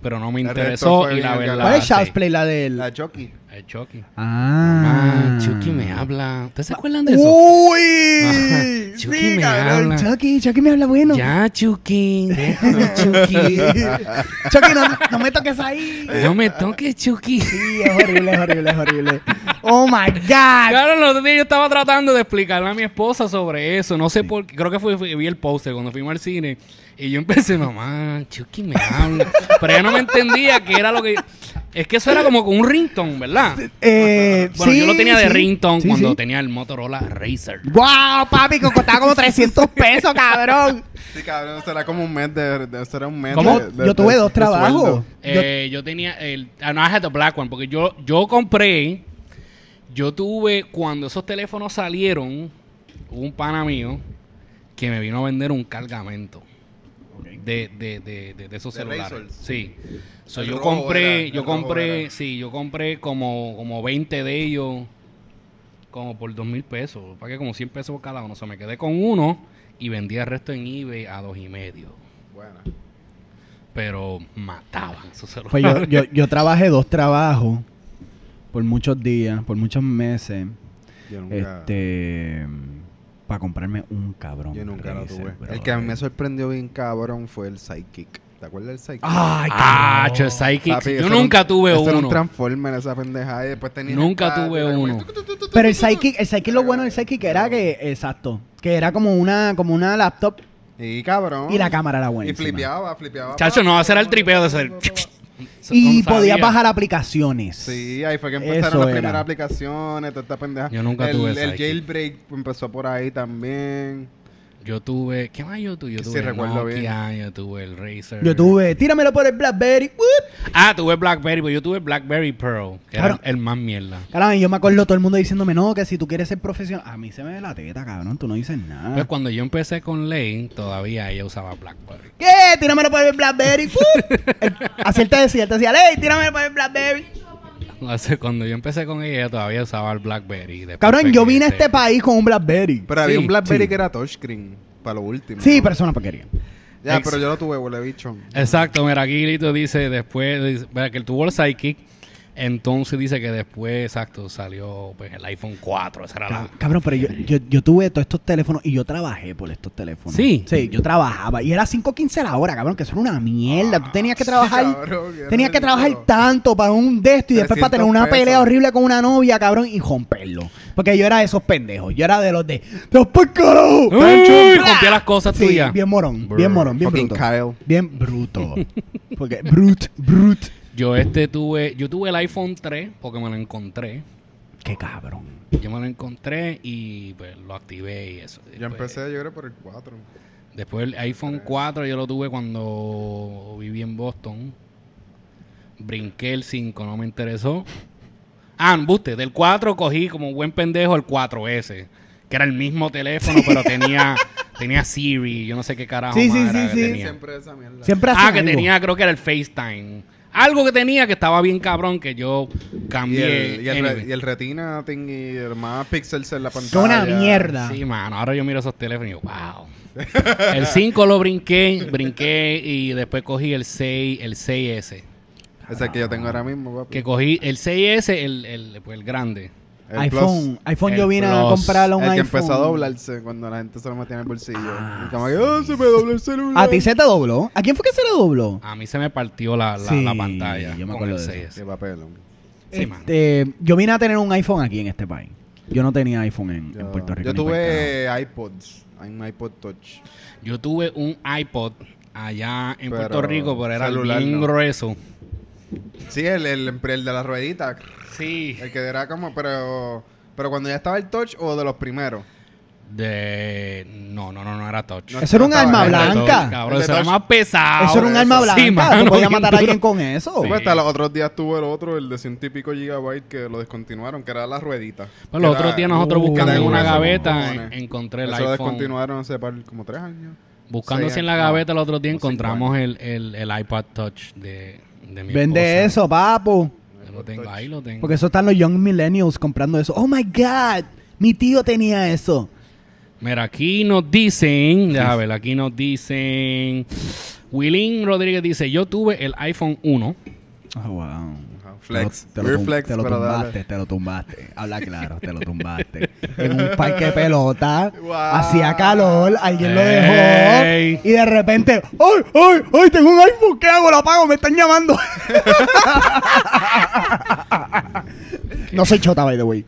Pero no me El interesó y la verdad. ¿Cuál es. Child's Play? La del... La Chucky. El Chucky. Ah. Ah, Chucky me habla. ¿Ustedes se acuerdan de eso? ¡Uy! Ajá. Chucky Sí, me cabrón. habla. Chucky, Chucky me habla bueno. Ya, Chucky. Déjame, Chucky. Chucky, no, no me toques ahí. No me toques, Chucky. Sí, es horrible, es horrible, es horrible. Oh my God. Claro, los otros días yo estaba tratando de explicarle a mi esposa sobre eso. No sé por qué. Creo que fue, fue- vi el póster cuando fuimos al cine. Y yo empecé, mamá, Chucky me habla. Pero ella no me entendía que era lo que. Es que eso era como con un ringtone, ¿verdad? Eh, Bueno, sí, yo lo tenía de sí. ringtone Sí, cuando sí. tenía el Motorola Razer. ¡Wow, papi! Que costaba como 300 pesos, cabrón. Sí, cabrón, será como un mes de... de será un mes ¿Cómo? de- de- Yo tuve de- dos trabajos. Eh, yo tenía el. ah, no, I had the black one. Porque yo, yo compré. Yo tuve. Cuando esos teléfonos salieron. Hubo un pana mío. Que me vino a vender un cargamento. De, de, de, de, de esos De celulares. Razors. Sí. So, yo compré. era, yo compré. era. Sí, yo compré como, como 20 de ellos. Como por dos mil pesos. Pagué como 100 pesos por cada uno. O sea, me quedé con uno. Y vendí el resto en eBay a dos y medio. Bueno. Pero mataban esos celulares. Pues yo, yo, yo trabajé dos trabajos por muchos días, por muchos meses. Yo nunca... Este. Para comprarme un cabrón. Yo nunca lo tuve. bro. El que a mí me sorprendió bien cabrón fue el Sidekick. ¿Te acuerdas del Sidekick? Ay, Ah, che, Psychic. Papi, Yo nunca un- tuve eso era un uno. Transformer esa pendeja y después tenía Nunca tuve uno. Pero el Psychic, el Psychic lo bueno del Psychic era que, exacto, que era como una, como una laptop Y cabrón. y la cámara era Y buena. flipeaba, flipeaba. Chacho, no va a ser el tripeo de ser. Y podías bajar aplicaciones. Sí, ahí fue que empezaron Eso las era. primeras aplicaciones, toda esta pendeja. Yo nunca el, tuve El jailbreak empezó por ahí también. Yo tuve. ¿Qué más yo tuve? Yo tuve el Nokia, yo tuve el Razer. Yo tuve, tíramelo por el Blackberry. Ah, tuve Blackberry, pero yo tuve Blackberry Pearl, que era el más mierda. Caramba, yo me acuerdo todo el mundo diciéndome, no, que si tú quieres ser profesional. A mí se me ve la teta, cabrón, tú no dices nada. Pues cuando yo empecé con Lane, todavía ella usaba Blackberry. ¿Qué? Tíramelo por el Blackberry. Así él te decía, él te decía, ¡Ey, tíramelo por el Blackberry! Hace- Cuando yo empecé con ella, todavía usaba el Blackberry. Cabrón, yo vine a se- este país con un Blackberry. Pero había Sí, un Blackberry sí. que era touchscreen, para lo último. Sí, ¿no? pero es una porquería. Ya, Ex- pero yo lo tuve, huele bicho. Exacto, mira, aquí Lito dice después, dice, mira, que él tuvo el Psychic, entonces dice que después, exacto, salió pues, el iPhone 4, esa era la... Cab- Cabrón, pero yo, yo, yo tuve todos estos teléfonos y yo trabajé por estos teléfonos. ¿Sí? Sí, yo trabajaba. Y era 5.15 la hora, cabrón, que eso era una mierda. Tú tenías que trabajar. cabrón, qué tenías que trabajar tanto para un de esto y después para tener 300 una pelea pesos. horrible con una novia, cabrón, y romperlo. Porque yo era de esos pendejos. Yo era de los de. ¡Los por. Rompía las cosas Sí, tuyas. bien morón, Brr. bien morón, bien Fucking bruto. Kyle. Bien bruto. Porque, brut, brut. Yo este tuve, yo tuve el iPhone 3 porque me lo encontré. Qué cabrón. Yo me lo encontré y pues lo activé y eso. Yo Después- empecé, yo creo, por el 4. Después el iPhone 4 yo lo tuve cuando viví en Boston. Brinqué el 5, no me interesó. Ah, embuste, del 4 cogí como buen pendejo el 4S, que era el mismo teléfono, pero tenía tenía Siri, yo no sé qué carajo Sí, más sí, era sí, que sí. tenía. Siempre esa mierda. Siempre Ah, que algo. tenía, creo que era el FaceTime. Algo que tenía que estaba bien cabrón que yo Y cambié. el, y, el re- Anyway. y el retina thing y el más píxeles en la Qué pantalla. una mierda. Sí, mano. Ahora yo miro esos teléfonos y digo, wow. el 5 lo brinqué, brinqué y después cogí el 6, el 6S. Ese que yo tengo ahora mismo, papi. Que cogí el 6S, el, el, pues, el grande. El iPhone, Plus. iPhone yo vine a Plus. comprarle un El que iPhone. empezó a doblarse cuando la gente se lo metía en el bolsillo. Ah, y como que, oh, se me dobló el celular. ¿A ti se te dobló? ¿A quién fue que se le dobló? A mí se me partió la, la, Sí, la pantalla. yo me con acuerdo el de eso. 6S. Qué papelón. Sí. Este, yo vine a tener un iPhone aquí en este país. Yo no tenía iPhone en, en Yo, Puerto Rico. yo tuve iPods. Un iPod Touch. Yo tuve un iPod allá en Pero Puerto Rico, pero era celular bien no. grueso. Sí, el, el, el de la ruedita. Sí. El que era como, pero. Pero cuando ya estaba el touch o de los primeros. De... No, no, no, no era touch. No, Eso era un arma blanca. Cabrón, eso era más pesado. Eso era un arma eso. blanca. Sí, mano, podías bien matar a alguien con eso. Pues hasta los otros días tuvo el otro, el de ciento y pico gigabytes, que lo descontinuaron, que era la ruedita. Pues los otros días nosotros Uh, buscando en una gaveta en- encontré el Eso lo iPhone. descontinuaron hace par- como tres años. Buscándose Seis en la gaveta el otro día encontramos el, el, el iPod Touch de, de mi Vende esposa. eso, papu. Yo lo tengo, ahí lo tengo. Porque eso están los young millennials comprando eso. Oh my God. Mi tío tenía eso. Mira, aquí nos dicen, déjame ver, aquí nos dicen, Willín Rodríguez dice, yo tuve el iPhone 1. Oh, wow. Flex. Te lo, flex, te lo pero dale. tumbaste, te lo tumbaste. Habla claro, te lo tumbaste. en un parque de pelota, Wow. hacía calor, alguien lo dejó y de repente, ¡ay, ay, ay! Tengo un iPhone, ¿qué hago? Lo apago, me están llamando. no soy chota, by the way.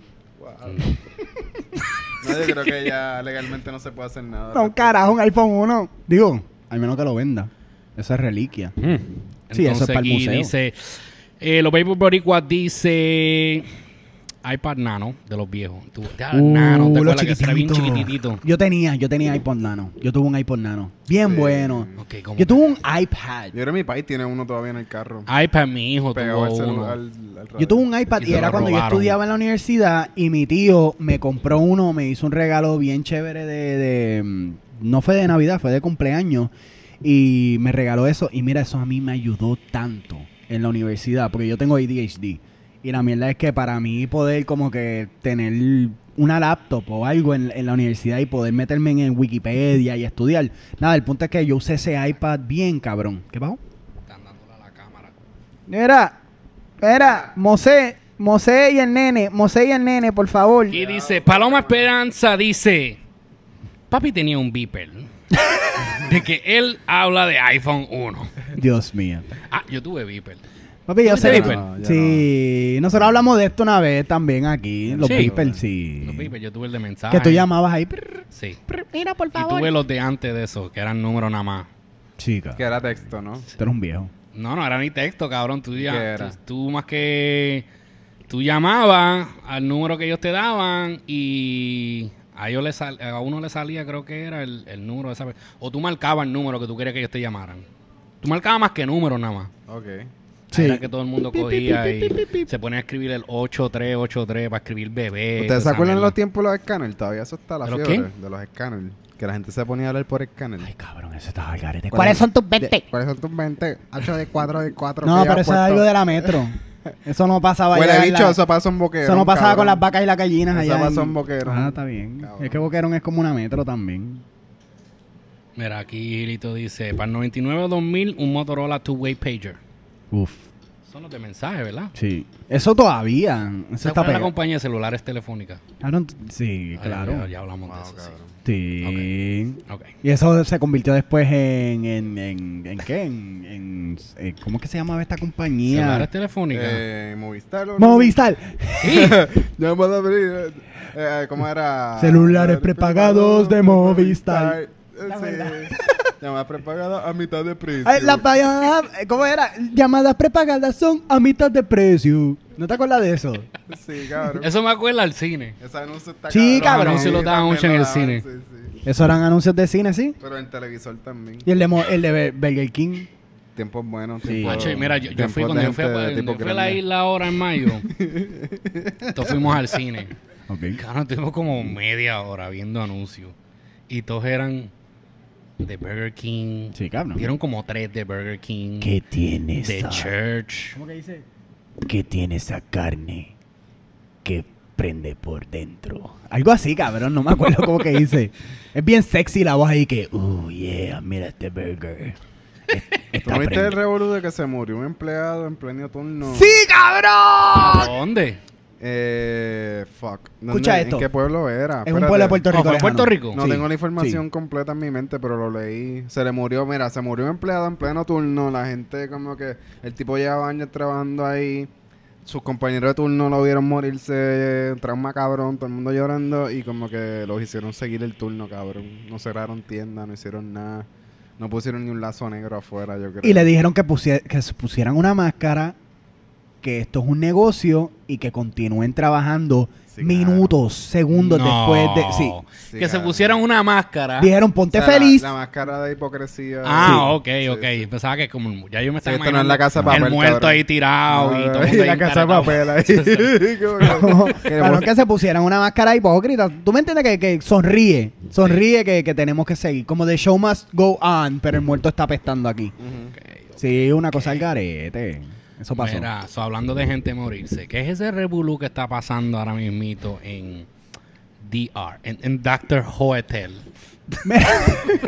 No, yo creo que ya legalmente no se puede hacer nada. No, carajo, un iPhone 1. Digo, al menos que lo venda. Esa es reliquia. Sí, eso es para el museo. dice, eh, los Baby Boricuas dice iPad Nano de los viejos. Tú, Uh, Nano, ¿te lo acuerdas que era bien chiquitito. chiquititito? Yo tenía, yo tenía iPod Nano. Yo tuve un iPod Nano. Bien Sí. bueno. Ok, ¿cómo Yo tuve un iPad. Yo creo que mi país tiene uno todavía en el carro. iPad, mi hijo tuvo uno. al. Yo tuve un iPad Y era cuando yo estudiaba en la universidad y mi tío me compró uno, me hizo un regalo bien chévere de, de, mm, no fue de Navidad, fue de cumpleaños y me regaló eso y mira, eso a mí me ayudó tanto en la universidad porque yo tengo ADHD y la mierda es que para mí poder como que tener una laptop o algo en, en la universidad y poder meterme en, en Wikipedia y estudiar, nada, el punto es que yo usé ese iPad bien cabrón. ¿Qué pasó? Están dándole a la cámara. Mira, mira, Mosé, Mosé y el nene, Mosé y el nene, por favor. Aquí dice, Paloma Esperanza dice, Papi tenía un beeper. de que él habla de iPhone 1. Dios mío. Ah, yo tuve beeper. Papi, yo ¿Tuviste sé. No, yo sí, nosotros hablamos de esto una vez también aquí. Los Sí. sí. Los beeper, yo tuve el de mensaje. Que tú llamabas ahí. prr, Sí. prr, Mira, por Y favor. tuve los de antes de eso, que eran números nada más. Chica, Que era texto, ¿no? tú eres un viejo. No, no era ni texto, cabrón. Tú, ya, ¿Qué era? tú, tú más que... Tú llamabas al número que ellos te daban y a, ellos le sal- a uno le salía, creo que era el, el número de esa O tú marcabas el número que tú querías que ellos te llamaran. Tú marcabas más que números nada más. Ok. Sí. Era que todo el mundo Pi, pi, cogía pi, pi, pi, y pi. se ponía a escribir el 8383 para escribir bebé. ¿Ustedes se acuerdan de los tiempos de los escáneres? Todavía eso está la ¿De los fiebre de los escáneres. Que la gente se ponía a hablar por escáner. Ay, cabrón, eso estaba al garete. ¿Cuáles son tus 20? ¿Cuáles son tus 20? H de 4 de 4. No, pero eso es algo de la metro. Eso no pasaba Huele allá bicho, la- eso pasa en boquero. Eso no pasaba con las vacas y las gallinas Eso allá. pasó en- en Boquerón. Ah, está bien. Cabrón. Es que Boquerón es como una metro también. Mira, aquí Gilito dice, para el 99 o 2000, un Motorola Two-Way Pager. Uf, Son los de mensaje, ¿verdad? sí. Eso todavía. Eso ¿Sabes está la compañía de celulares telefónicas? Cabrón, Sí, Ah, claro. Ya, ya hablamos de eso, sí. Y eso se convirtió después en... ¿En, en, en qué? En, en- eh, ¿Cómo es que se llamaba esta compañía? ¿Celulares telefónicas? Eh, Movistar. ¿o no? Movistar. Abrí, eh, ¿Cómo era? Celulares prepagados de Movistar. Eh, Sí. Llamadas prepagadas a mitad de precio. Ay, llamadas- ¿Cómo era? Llamadas prepagadas son a mitad de precio. ¿No te acuerdas de eso? Sí, cabrón. Eso me acuerda al cine. Ese anuncio está Sí, cabrón. Los anuncios los daban mucho en lo el cine. Sí, sí. Esos eran anuncios de cine, ¿sí? Pero en televisor también. Y el de, Mo- el de Burger King. Tiempos buenos. Sí. tiempos- Macho, y mira, yo, yo tiempos fui de cuando yo fui, a, gente de cuando tipo fui a la grande. isla ahora en mayo. Entonces fuimos al cine. Ok. Claro, tuvimos como media hora viendo anuncios. Y todos eran de Burger King. Sí, cabrón. Dieron como tres de Burger King. ¿Qué tiene De? Church. ¿Cómo que dice? ¿Qué tiene esa carne que prende por dentro? Algo así, cabrón. No me acuerdo cómo que dice. Es bien sexy la voz ahí que... Oh, yeah, mira este burger. ¿Tú no viste el revolú de que se murió un empleado en pleno turno? ¡Sí, cabrón! ¿Dónde? Eh, fuck. ¿Dónde- Escucha esto. ¿En qué pueblo era? Es un pueblo de Puerto Rico. ¿fue en lejano. Puerto Rico? No Sí, tengo la información sí. completa en mi mente, pero lo leí. Se le murió, mira, se murió un empleado en pleno turno. La gente como que... El tipo llevaba años trabajando ahí. Sus compañeros de turno lo vieron morirse. Trauma cabrón, todo el mundo llorando. Y como que los hicieron seguir el turno, cabrón. No cerraron tienda, no hicieron nada. No pusieron ni un lazo negro afuera, yo creo. Y le dijeron que, pusie- que se pusieran una máscara, que esto es un negocio y que continúen trabajando Sí, minutos, segundos No. después de... Sí. Sí, que se cabrón. pusieran una máscara. Dijeron, ponte O sea, la- feliz. La, máscara de hipocresía. Ah, Sí. ok, ok. sí. Pensaba que como ya yo me estaba esto no es la imaginando casa de papel, el muerto cabrón. ahí tirado y Ah, todo el mundo y ahí la casa de papel ahí. Como que- se pusieran una máscara hipócrita. ¿Tú me entiendes que, que sonríe? Sonríe que, que tenemos que seguir. Como The Show Must Go On, pero el muerto está apestando aquí. Ujú. Sí, una cosa al garete. Eso pasó. Mira, so, hablando de gente morirse, ¿qué es ese revolú que está pasando ahora mismito en DR, en, en Doctor Hotel? Mira,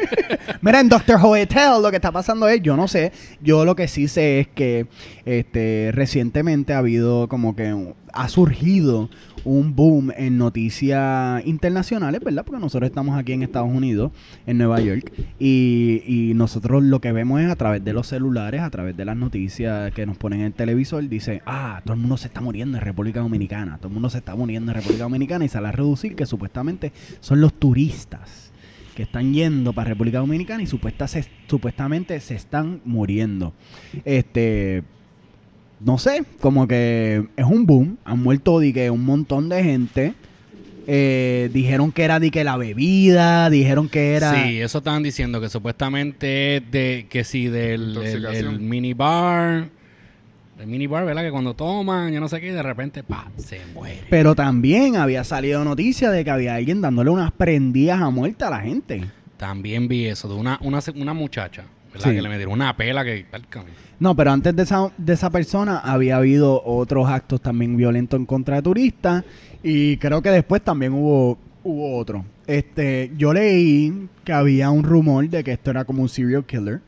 Mira, en Doctor Hotel lo que está pasando es, yo no sé, yo lo que sí sé es que este recientemente ha habido como que ha surgido un boom en noticias internacionales, ¿verdad? Porque nosotros estamos aquí en Estados Unidos, en Nueva York, y, nosotros lo que vemos es a través de los celulares, a través de las noticias que nos ponen en el televisor, dice, ah, todo el mundo se está muriendo en República Dominicana, todo el mundo se está muriendo en República Dominicana, y sale a reducir que supuestamente son los turistas que están yendo para República Dominicana y supuesta supuestamente se están muriendo. Este, no sé, como que es un boom. Han muerto di que un montón de gente. Eh, dijeron que era de que la bebida, dijeron que era... Sí, eso estaban diciendo que supuestamente es de que si del el, minibar, el minibar, ¿verdad? Que cuando toman, yo no sé qué, y de repente, pa, se muere. Pero también había salido noticia de que había alguien dándole unas prendidas a muerte a la gente. También vi eso de una, una, una muchacha, ¿verdad? Sí. Que le metieron una pela que... No, pero antes de esa, de esa persona había habido otros actos también violentos en contra de turistas y creo que después también hubo, hubo otro. Este, yo leí que había un rumor de que esto era como un serial killer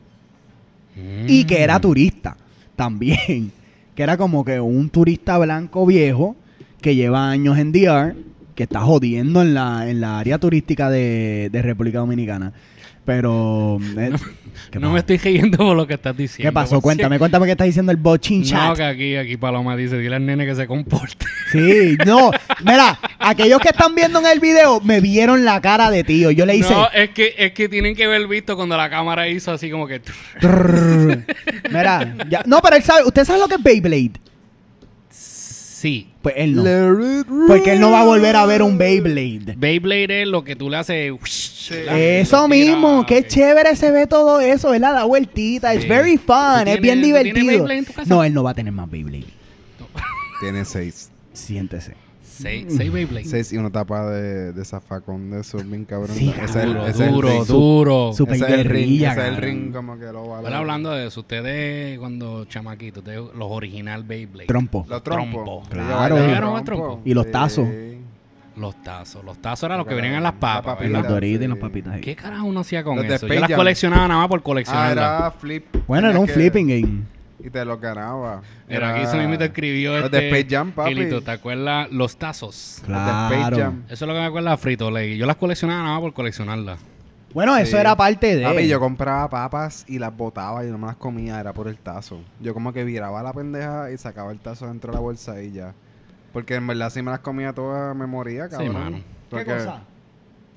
y que era turista también. Que era como que un turista blanco viejo que lleva años en DR, que está jodiendo en la, en la área turística de, de República Dominicana. Pero... eh, ¿qué No me estoy riendo por lo que estás diciendo. ¿Qué pasó? Cuéntame, cuéntame qué está diciendo el bochin cierto. No, chat. que aquí, aquí Paloma dice, dile al nene que se comporte. Sí, no. Mira, aquellos que están viendo en el video me vieron la cara de tío. Yo le hice... No, es que, es que tienen que ver visto cuando la cámara hizo así como que... Mira, ya- no, pero él sabe... ¿Usted sabe lo que es Beyblade? Sí. Pues él no. Let it Porque él no va a volver a ver un Beyblade. Beyblade es lo que tú le haces... Eso mismo, qué chévere se ve todo eso, ¿verdad? La vueltita, es Sí. very ¿Tú fun, es bien divertido. Beyblade en tu casa? No, él no va a tener más Beyblade. Tiene seis. Siéntese. Seis, seis Beyblade. Seis y una tapa de, de zafacón de eso, bien cabrón. Sí, ese es el, Duro, ese es el duro, ring. duro. Super Ese es el ring, ese es el ring como que lo va Pero hablando de eso, ustedes cuando chamaquitos, ustedes, los original Beyblade. Trompo. Los Trompo. trompos. Claro. Ellos ¿Llegaron bailan a trompo? Y los tazos. Sí. Los tazos. Los tazos eran los que venían en las La papas, papita. Los doritos y sí. las papitas ahí. ¿Qué carajo uno hacía con Los eso? Yo las coleccionaba nada más por Ah, coleccionarlas. era flip. Bueno, era un que- flipping game. Y te lo ganaba. Era aquí se mismo te escribió Los este... de Space Jam, papi. Gilito, ¿te acuerdas? Los tazos. Los de Space Claro. Jam. Eso es lo que me acuerda Frito Lay. Yo las coleccionaba nada más por coleccionarlas. Bueno, eso Sí. era parte de. Papi, yo compraba papas y las botaba y no me las comía, era por el tazo. Yo como que viraba la pendeja y sacaba el tazo dentro de la bolsa y ya. Porque en verdad si me las comía todas me moría, cabrón. mano. ¿Qué cosa?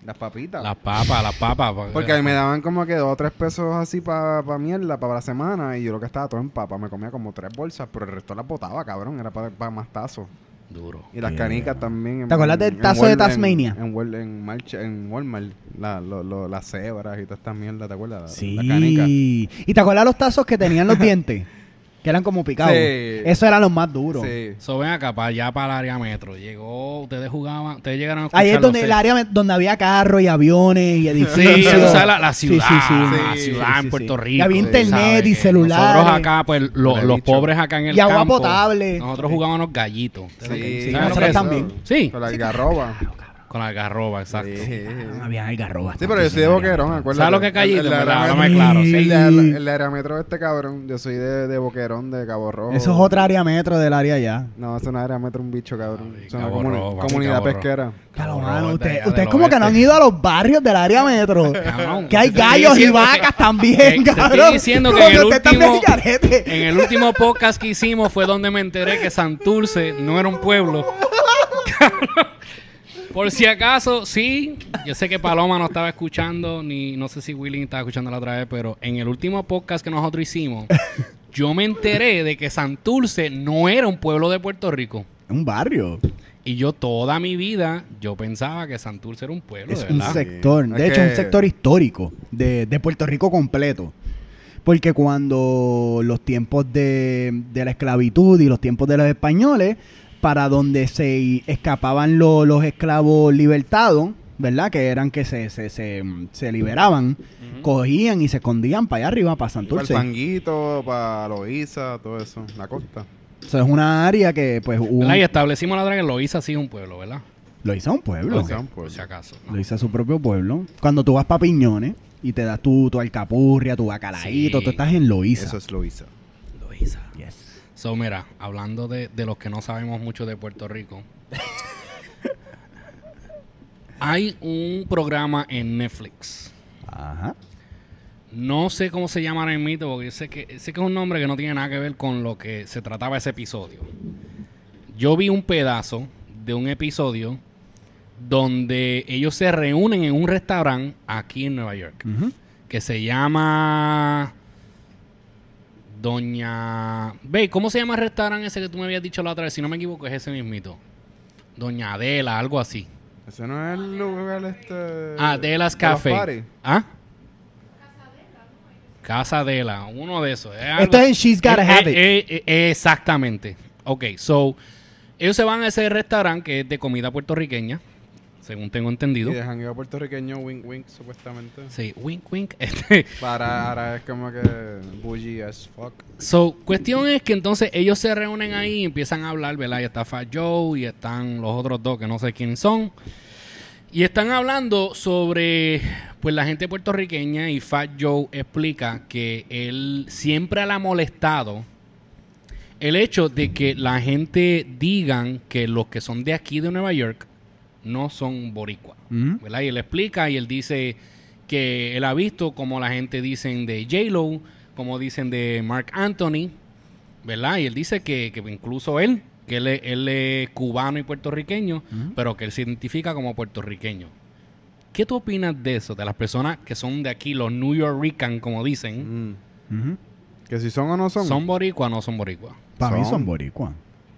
Las papitas. Las papas, las papas. Porque a mí me daban como que dos o tres pesos así para pa mierda, para la semana. Y yo lo que estaba todo en papa. Me comía como tres bolsas, pero el resto las botaba, cabrón. Era para más tazos. Duro. Y las Yeah. canicas también. en- ¿Te acuerdas del tazo de Tasmania? En, en, en, March- en Walmart. La, lo- lo- las cebras y todas estas mierdas, ¿te acuerdas? La- Sí. La canica. ¿Y te acuerdas los tazos que tenían los dientes? Que eran como picados. Sí. Eso eran los más duros. Sí. So, ven acá, para allá, para el área metro. Llegó, ustedes jugaban, ustedes llegaron a escuchar Ahí es los donde seis- el área donde había carros y aviones y edificios. Sí, la, ciudad, sí, sí. la ciudad sí, en Puerto. Rico. Y había internet y celulares. Nosotros acá, pues, lo- los dicho. pobres acá en el Y agua campo, potable. Nosotros jugábamos gallitos. Sí, Sí, ¿Sabes lo nosotros también. Sí, Con la algarroba. Con la garroba, exacto. Sí. Había algarrobas. Sí, pero yo soy de Boquerón, acuérdate. ¿Sabes lo que es Callito? El- área Háblame metro- claro, sí. El, el, el área metro de este cabrón. Yo soy de, de Boquerón, de Cabo Rojo. Eso es otra área metro del área ya. No, eso no es área metro, un bicho, cabrón. Es una comuni- Rojo, comunidad Cabo pesquera. Claro, mano, usted- allá ustedes del como que no han ido a los barrios del área metro. Cabrón, que hay te estoy gallos y vacas que- también, te estoy cabrón. diciendo que en el usted último-. En el último podcast que hicimos fue donde me enteré que Santurce no era un pueblo. Por si acaso, sí, yo sé que Paloma no estaba escuchando, ni no sé si Willing estaba escuchando la otra vez, pero en el último podcast que nosotros hicimos, yo me enteré de que Santurce no era un pueblo de Puerto Rico. Un barrio. Y yo toda mi vida, yo pensaba que Santurce era un pueblo, Es de un verdad. sector, Es de hecho, que- un sector histórico de, de Puerto Rico completo. Porque cuando los tiempos de, de la esclavitud y los tiempos de los españoles, para donde se escapaban lo- los esclavos libertados, ¿verdad? Que eran que se, se, se, se liberaban, cogían y se escondían para allá arriba, para Para el Santurce. Panguito, para Loíza, todo eso, la costa. Eso es una área que, pues, hubo- ¿Verdad? Y establecimos la que lo hizo así un pueblo, ¿verdad? lo hizo un pueblo. Lo hizo un Por pueblo. si acaso. ¿no? Lo hizo a su propio pueblo. Cuando tú vas para Piñones y te das tu, tu alcapurria, tu bacalaíto, Sí. tú estás en Loíza. Eso es Loíza. Lo hizo. Yes. So, mira, hablando de, de los que no sabemos mucho de Puerto Rico, hay un programa en Netflix. Ajá. No sé cómo se llama ahora mismo, porque yo sé que, sé que es un nombre que no tiene nada que ver con lo que se trataba ese episodio. Yo vi un pedazo de un episodio donde ellos se reúnen en un restaurante aquí en Nueva York que se llama Doña... Ve, ¿cómo se llama el restaurante ese que tú me habías dicho la otra vez? Si no me equivoco, es ese mismito. Doña Adela, algo así. Ese no es el lugar este... Adela's Café. ¿Ah? Casa Adela, uno de esos. Es Esto algo- es en She's Gotta Eh, Have It. eh, eh, eh, exactamente. Ok, so, ellos se van a ese restaurante que es de comida puertorriqueña, según tengo entendido. Y de jangueo puertorriqueño, wink wink, supuestamente. Sí, wink, wink. Este, Para ahora es como que bougie as fuck. So, cuestión es que entonces ellos se reúnen ahí y empiezan a hablar, ¿verdad? Y está Fat Joe y están los otros dos que no sé quiénes son. Y están hablando sobre, pues, la gente puertorriqueña y Fat Joe explica que él siempre le ha molestado el hecho de que la gente digan que los que son de aquí de Nueva York no son boricuas. Ujú. ¿verdad? Y él explica y él dice que él ha visto como la gente dicen de J-Lo, como dicen de Mark Anthony, ¿verdad? Y él dice que, que incluso él, que él, es- él es cubano y puertorriqueño, pero que él se identifica como puertorriqueño. ¿Qué tú opinas de eso? De las personas que son de aquí, los New Yorkican, como dicen, Mm. Que si son o no son. ¿son boricuas o no son boricuas? Para mí Son. son boricua.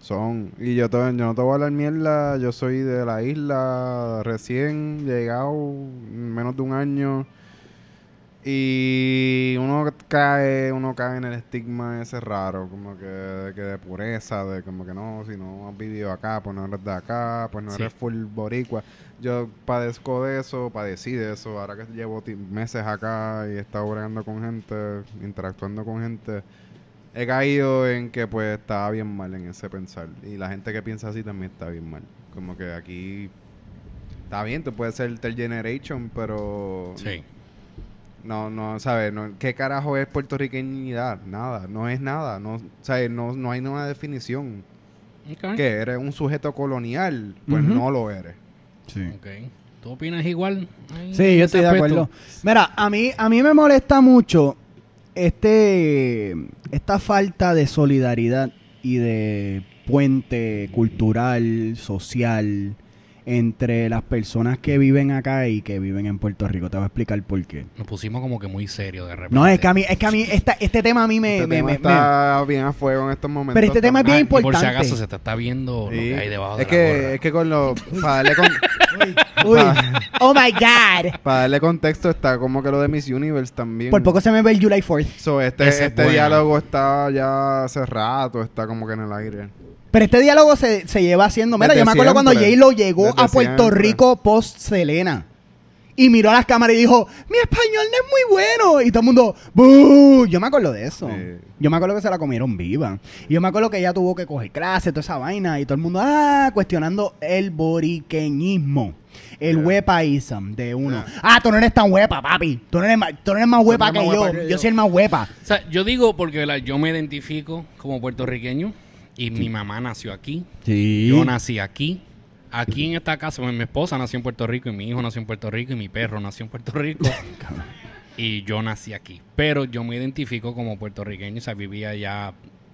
Son. Y yo, te- yo no te voy a hablar mierda. Yo soy de la isla, recién llegado, menos de un año. Y uno cae, uno cae en el estigma ese raro, como que, de- que de pureza, de como que no, si no has vivido acá, pues no eres de acá, pues no Sí. eres full boricua. Yo padezco de eso, padecí de eso, ahora que llevo meses acá y he estado bregando con gente, interactuando con gente, he caído en que pues estaba bien mal en ese pensar. Y la gente que piensa así también está bien mal. Como que aquí está bien, tú puedes ser third generation, pero Sí. no, no, ¿sabes? No, ¿Qué carajo es puertorriqueñidad? Nada, no es nada. No, ¿sabes? No, no hay una definición. Ok. ¿Qué? ¿Eres un sujeto colonial? Pues no lo eres. Sí. Ok. ¿Tú opinas igual? Sí, yo estoy de aspecto? acuerdo. Mira, a mí, a mí me molesta mucho este esta falta de solidaridad y de puente cultural, social entre las personas que viven acá y que viven en Puerto Rico. Te voy a explicar por qué. Nos pusimos como que muy serios de repente. No, es que a mí, es que a mí esta- este tema a mí me, Este me- tema me- está bien a fuego en estos momentos. Pero este tema es bien Ah, y Por si importante. acaso se te está viendo lo Sí. que hay debajo de es la gorra. que, es que con lo... Para darle, con- me- Uy. Oh my God. para darle contexto está como que lo de Miss Universe también. Por poco se me ve el July 4th. So, este Ese es este bueno. diálogo está ya hace rato, está como que en el aire. Pero este diálogo se, se lleva haciendo. Mira, Desde yo me acuerdo cuando. J-Lo llegó Desde a Puerto siempre. Rico post Selena. Y miró a las cámaras y dijo: Mi español no es muy bueno. Y todo el mundo, ¡Bú! Yo me acuerdo de eso. Sí. Yo me acuerdo que se la comieron viva. Y yo me acuerdo que ella tuvo que coger clases, toda esa vaina. Y todo el mundo, ¡ah! Cuestionando el boriqueñismo. El Yeah. huepaísm de uno. Yeah. Ah, tú no eres tan huepa, papi. Tú no eres más, tú no eres más huepa, que, más yo. huepa que yo. yo. soy el más huepa. O sea, yo digo porque ¿verdad? yo me identifico como puertorriqueño y mi mamá nació aquí. Sí. Yo nací aquí. Aquí en esta casa, mi esposa nació en Puerto Rico y mi hijo nació en Puerto Rico y mi perro nació en Puerto Rico. y yo nací aquí. Pero yo me identifico como puertorriqueño, o sea, vivía ya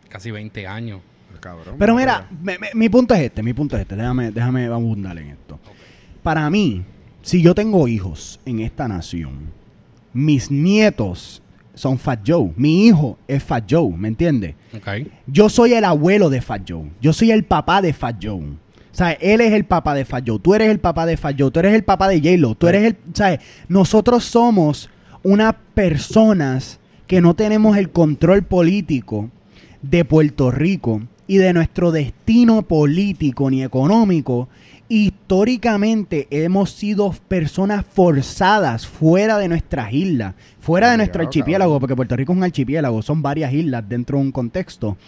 casi 20 años. Cabrón. Pero mira, me- me- mi punto es este, mi punto es este. Déjame, déjame abundar en esto. Para mí, si yo tengo hijos en esta nación, mis nietos son Fat Joe. Mi hijo es Fat Joe, ¿me entiendes? Yo soy el abuelo de Fat Joe. Yo soy el papá de Fat Joe. O sea, él es el papá de Fat Joe. Tú eres el papá de Fat Joe. Tú eres el papá de J-Lo. Tú eres el... ¿Sabes? Nosotros somos unas personas que no tenemos el control político de Puerto Rico y de nuestro destino político ni económico. Históricamente hemos sido personas forzadas fuera de nuestras islas, fuera de nuestro archipiélago, porque Puerto Rico es un archipiélago, son varias islas dentro de un contexto.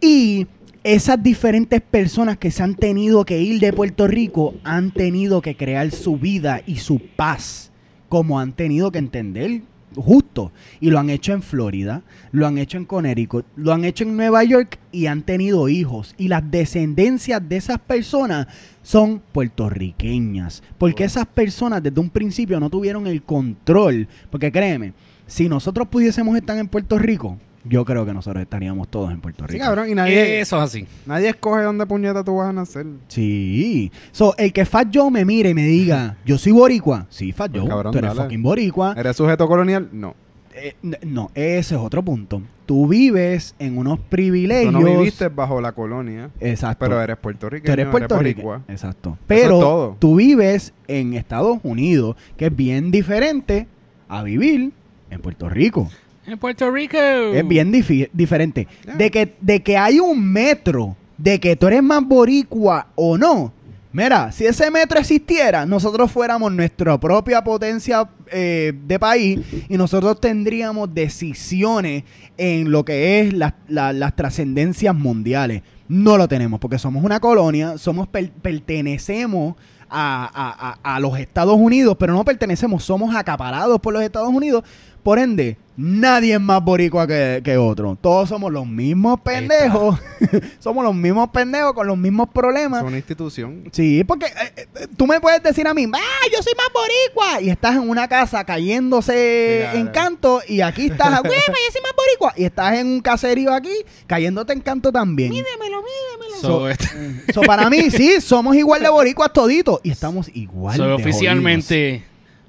Y esas diferentes personas que se han tenido que ir de Puerto Rico han tenido que crear su vida y su paz, como han tenido que entender justo. Y lo han hecho en Florida, lo han hecho en Connecticut, lo han hecho en Nueva York y han tenido hijos. Y las descendencias de esas personas son puertorriqueñas. Porque esas personas desde un principio no tuvieron el control. Porque créeme, si nosotros pudiésemos estar en Puerto Rico, yo creo que nosotros estaríamos todos en Puerto Sí, Rico. cabrón, y nadie, Eso es así. nadie escoge dónde puñeta tú vas a nacer. Sí. So, el que Fat Joe me mire y me diga, yo soy boricua. Sí, Fat Pues, Joe, cabrón, tú eres dale. fucking boricua. ¿Eres sujeto colonial? No. Eh, no, ese es otro punto. Tú vives en unos Tú privilegios. no viviste bajo la colonia, Exacto. pero eres puertorriqueño, Tú eres puertorriqueño. boricua. Exacto. es Pero todo. tú vives en Estados Unidos, que es bien diferente a vivir en Puerto Rico. En Puerto Rico. Es bien diferente. De, que, de que hay un metro de que tú eres más boricua o no. Mira, si ese metro existiera, nosotros fuéramos nuestra propia potencia eh, de país y nosotros tendríamos decisiones en lo que es la- la- las trascendencias mundiales. No lo tenemos porque somos una colonia, somos per- pertenecemos a, a- a- a los Estados Unidos, pero no pertenecemos, somos acaparados por los Estados Unidos Por ende, nadie es más boricua que, que otro. Todos somos los mismos pendejos. somos los mismos pendejos con los mismos problemas. Es una institución. Sí, porque eh, eh, tú me puedes decir a mí, ah, yo soy más boricua. Y estás en una casa cayéndose Claro. en canto. Y aquí estás, güey, yo soy más boricua. Y estás en un caserío aquí cayéndote en canto también. Mídemelo, mídemelo. So, So- este- So, para mí, sí, somos igual de boricuas toditos. Y estamos igual so, de oficialmente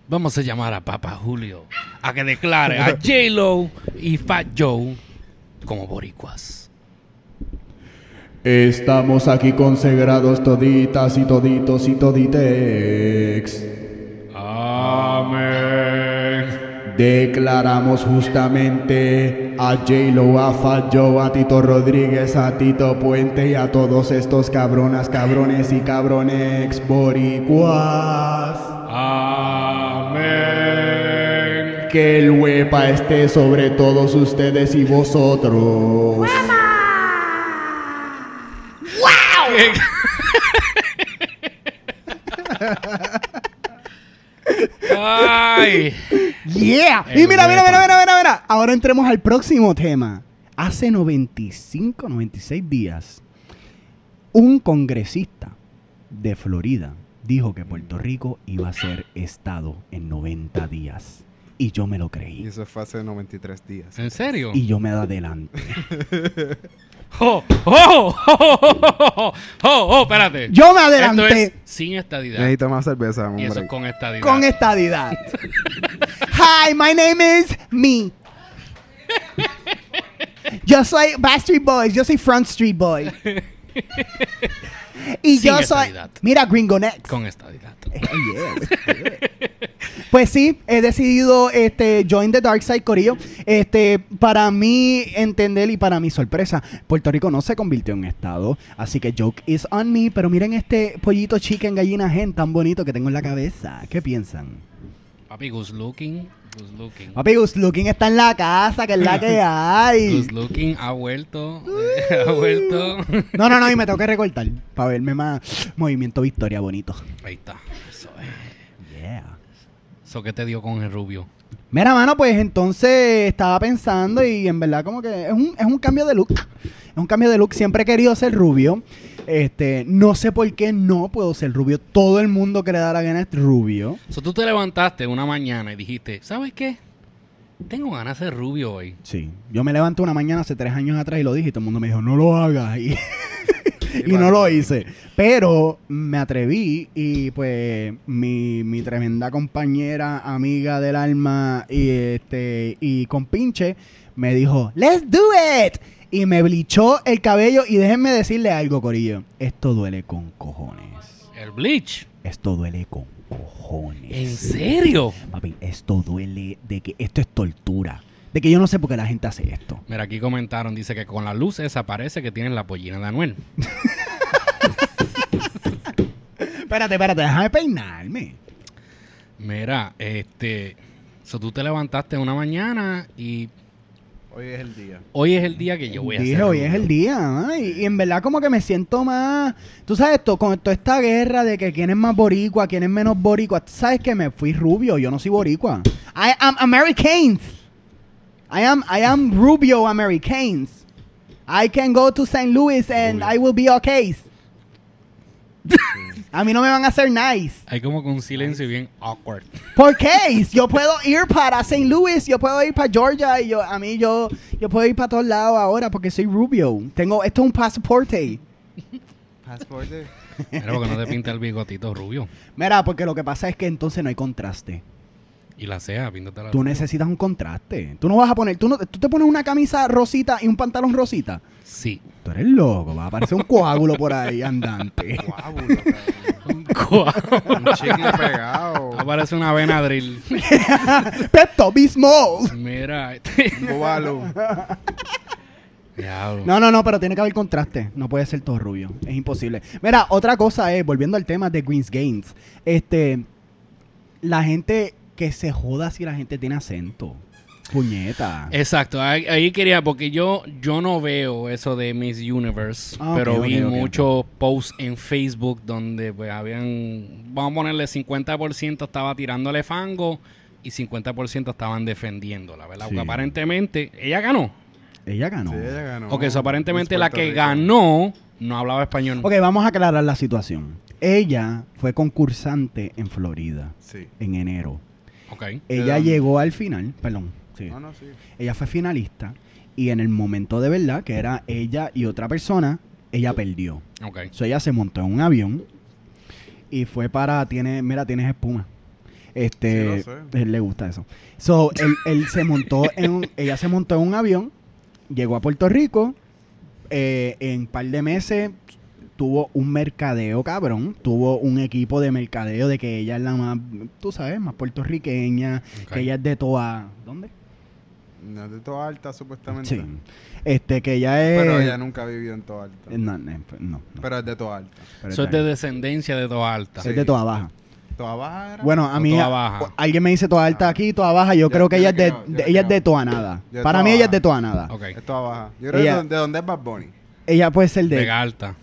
vamos a llamar a Papa Julio a que declare a J-Lo y Fat Joe como boricuas. Estamos aquí consagrados toditas y toditos y toditex. Amén. Declaramos justamente a J-Lo, a Fat Joe, a Tito Rodríguez, a Tito Puente y a todos estos cabronas, cabrones y cabronex boricuas. Amén. Que el huepa esté sobre todos ustedes y vosotros. Ay. Yeah. El Y mira, mira, mira, mira, mira, mira. Ahora entremos al próximo tema. Hace 95, 96 días, un congresista de Florida dijo que Puerto Rico iba a ser estado en 90 días. Y yo me lo Y creí. eso fue hace 93 días. ¿En serio? Y yo me adelante. ¡Oh! ¡Oh! ¡Oh! ¡Oh! ¡Oh! ¡Oh! Espérate. Yo me Esto adelanté es sin estadidad. Necesito más cerveza, Y hombre. eso es con estadidad. con estadidad. Hi, my name is me. Yo soy Backstreet Boys, yo soy Front Street Boy. Y Sin yo soy. estadidad. Mira, Gringo Next. Con estadidad. Pues sí, he decidido este join the dark side, Corillo. Este, para mí entender y para mi sorpresa, Puerto Rico no se convirtió en estado, así que joke is on me, pero miren este pollito chicken gallina gen tan bonito que tengo en la cabeza. ¿Qué piensan? Papi, Goose Looking. Looking. Papi, Gus Looking está en la casa, que es la que hay. Goose Looking ha vuelto. ha vuelto. No, no, no, y me tengo que recortar para verme más movimiento victoria bonito. Ahí está. Eso es. ¿Eso qué te dio con el rubio? Mira, mano, pues entonces estaba pensando y en verdad como que es un, es un cambio de look. Es un cambio de look. Siempre he querido ser rubio. Este, no sé por qué no puedo ser rubio. Todo el mundo que le da la gana es rubio. So, tú te levantaste una mañana y dijiste, ¿sabes qué? Tengo ganas de ser rubio hoy. Sí. Yo me levanté una mañana hace tres años atrás y lo dije y todo el mundo me dijo, no lo hagas. Y, y no lo hice. Pero me atreví y pues mi, mi tremenda compañera, amiga del alma y este y compinche me dijo, let's do it. Y me blichó el cabello y déjenme decirle algo, Corillo. Esto duele con cojones. El bleach. Esto duele con cojones. ¿En serio? Papi, esto duele de que esto es tortura. De que yo no sé por qué la gente hace esto. Mira, aquí comentaron, dice que con la luz esa parece que tienes la pollina de Anuel. Espérate, espérate, déjame peinarme. Mira, este... So, tú te levantaste una mañana y Hoy es el día. hoy es el día que yo voy a Dije, ser hoy es rubio". el día. Y, y en verdad como que me siento más... Tú sabes, esto, con toda esta guerra de que quién es más boricua, quién es menos boricua. tú sabes que me fui rubio, yo no soy boricua. I am Americans. I am, I am Rubio Americans. I can go to St. Louis and Rubio. I will be okay. A mí no me van a hacer nice. Hay como que un silencio bien awkward. ¿Por qué? Yo puedo ir para St. Louis, yo puedo ir para Georgia y yo a mí yo yo puedo ir para todos lados ahora porque soy rubio. Tengo esto es un pasaporte. Pasaporte. Mira, porque no te pinta el bigotito rubio. Mira, porque lo que pasa es que entonces no hay contraste. Y la ceja, píntatela. Tú necesitas un contraste. Tú no vas a poner, tú no, tú te pones una camisa rosita y un pantalón rosita. Sí. Tú eres loco, va a aparecer un coágulo por ahí andante. Guábulo, cabrón. Un chicle pegado. Aparece una Benadryl. Pepto Bismol. Mira, este... Un. No, no, no, pero tiene que haber contraste. No puede ser todo rubio. Es imposible. Mira, otra cosa es, volviendo al tema de Greens Gaines, este, la gente que se joda si la gente tiene acento. Puñeta. Exacto, ahí, ahí quería, porque yo, yo no veo eso de Miss Universe, Ah, pero vi muchos posts en Facebook donde pues habían, vamos a ponerle 50% estaba tirándole fango y 50% estaban defendiéndola, ¿verdad? Sí. Porque aparentemente ella ganó. Ella ganó. Sí, ella ganó. ok, eso aparentemente la que ganó no hablaba español. Ok, vamos a aclarar la situación. Ella fue concursante en Florida Sí. en enero. Ok. Ella llegó al final, perdón, sí. No, no, sí. Ella fue finalista y en el momento de verdad, que era ella y otra persona, ella perdió. Ok. So, ella se montó en un avión y fue para, tiene, mira, tienes espuma. Este, Sí, él le gusta eso. So, él, él se montó en un- ella se montó en un avión, llegó a Puerto Rico, eh, en un par de meses tuvo un mercadeo cabrón, tuvo un equipo de mercadeo de que ella es la más, tú sabes, más puertorriqueña, que ella es de toda, ¿dónde? No es de toda alta, supuestamente. Sí. Este, que ella es... Pero ella nunca ha vivido en toda alta. Eh, No, no, no, no. Pero es de toda alta. Pero Eso es de descendencia de toda alta. Sí. Es de toda baja. ¿Toda baja era? Bueno, a mí baja. alguien me dice toda alta Ah. aquí, toda baja. Yo, Yo- creo que ella es de, de- ella es de toda nada. De Para toda mí ella es de toda nada. Ok. Es toda baja. Yo creo Ella- que de, de dónde es Bad Bunny. Ella puede ser de. Vega alta.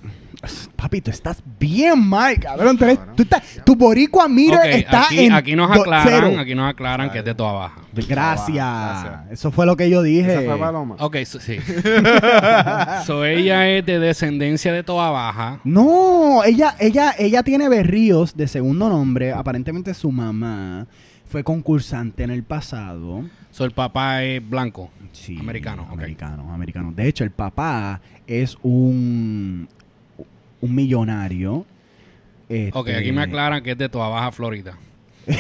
Papi, tú estás bien mal, cabrón. Tú, eres- Cabrón. tú estás- tu boricua Ok, está aquí, en aquí nos do- aclaran, cero. aquí nos aclaran que es de toda baja. Gracias. Gracias. Eso fue lo que yo dije. Esa fue Paloma. Ok, so- sí. so ella es de descendencia de toda baja. No, ella, ella, ella tiene berríos de segundo nombre. Aparentemente su mamá fue concursante en el pasado. So el papá es blanco. Sí, Americano, ok. Americano, americano. De hecho, el papá es un, un millonario. Ok, Este, aquí me aclaran que es de toda baja Florida.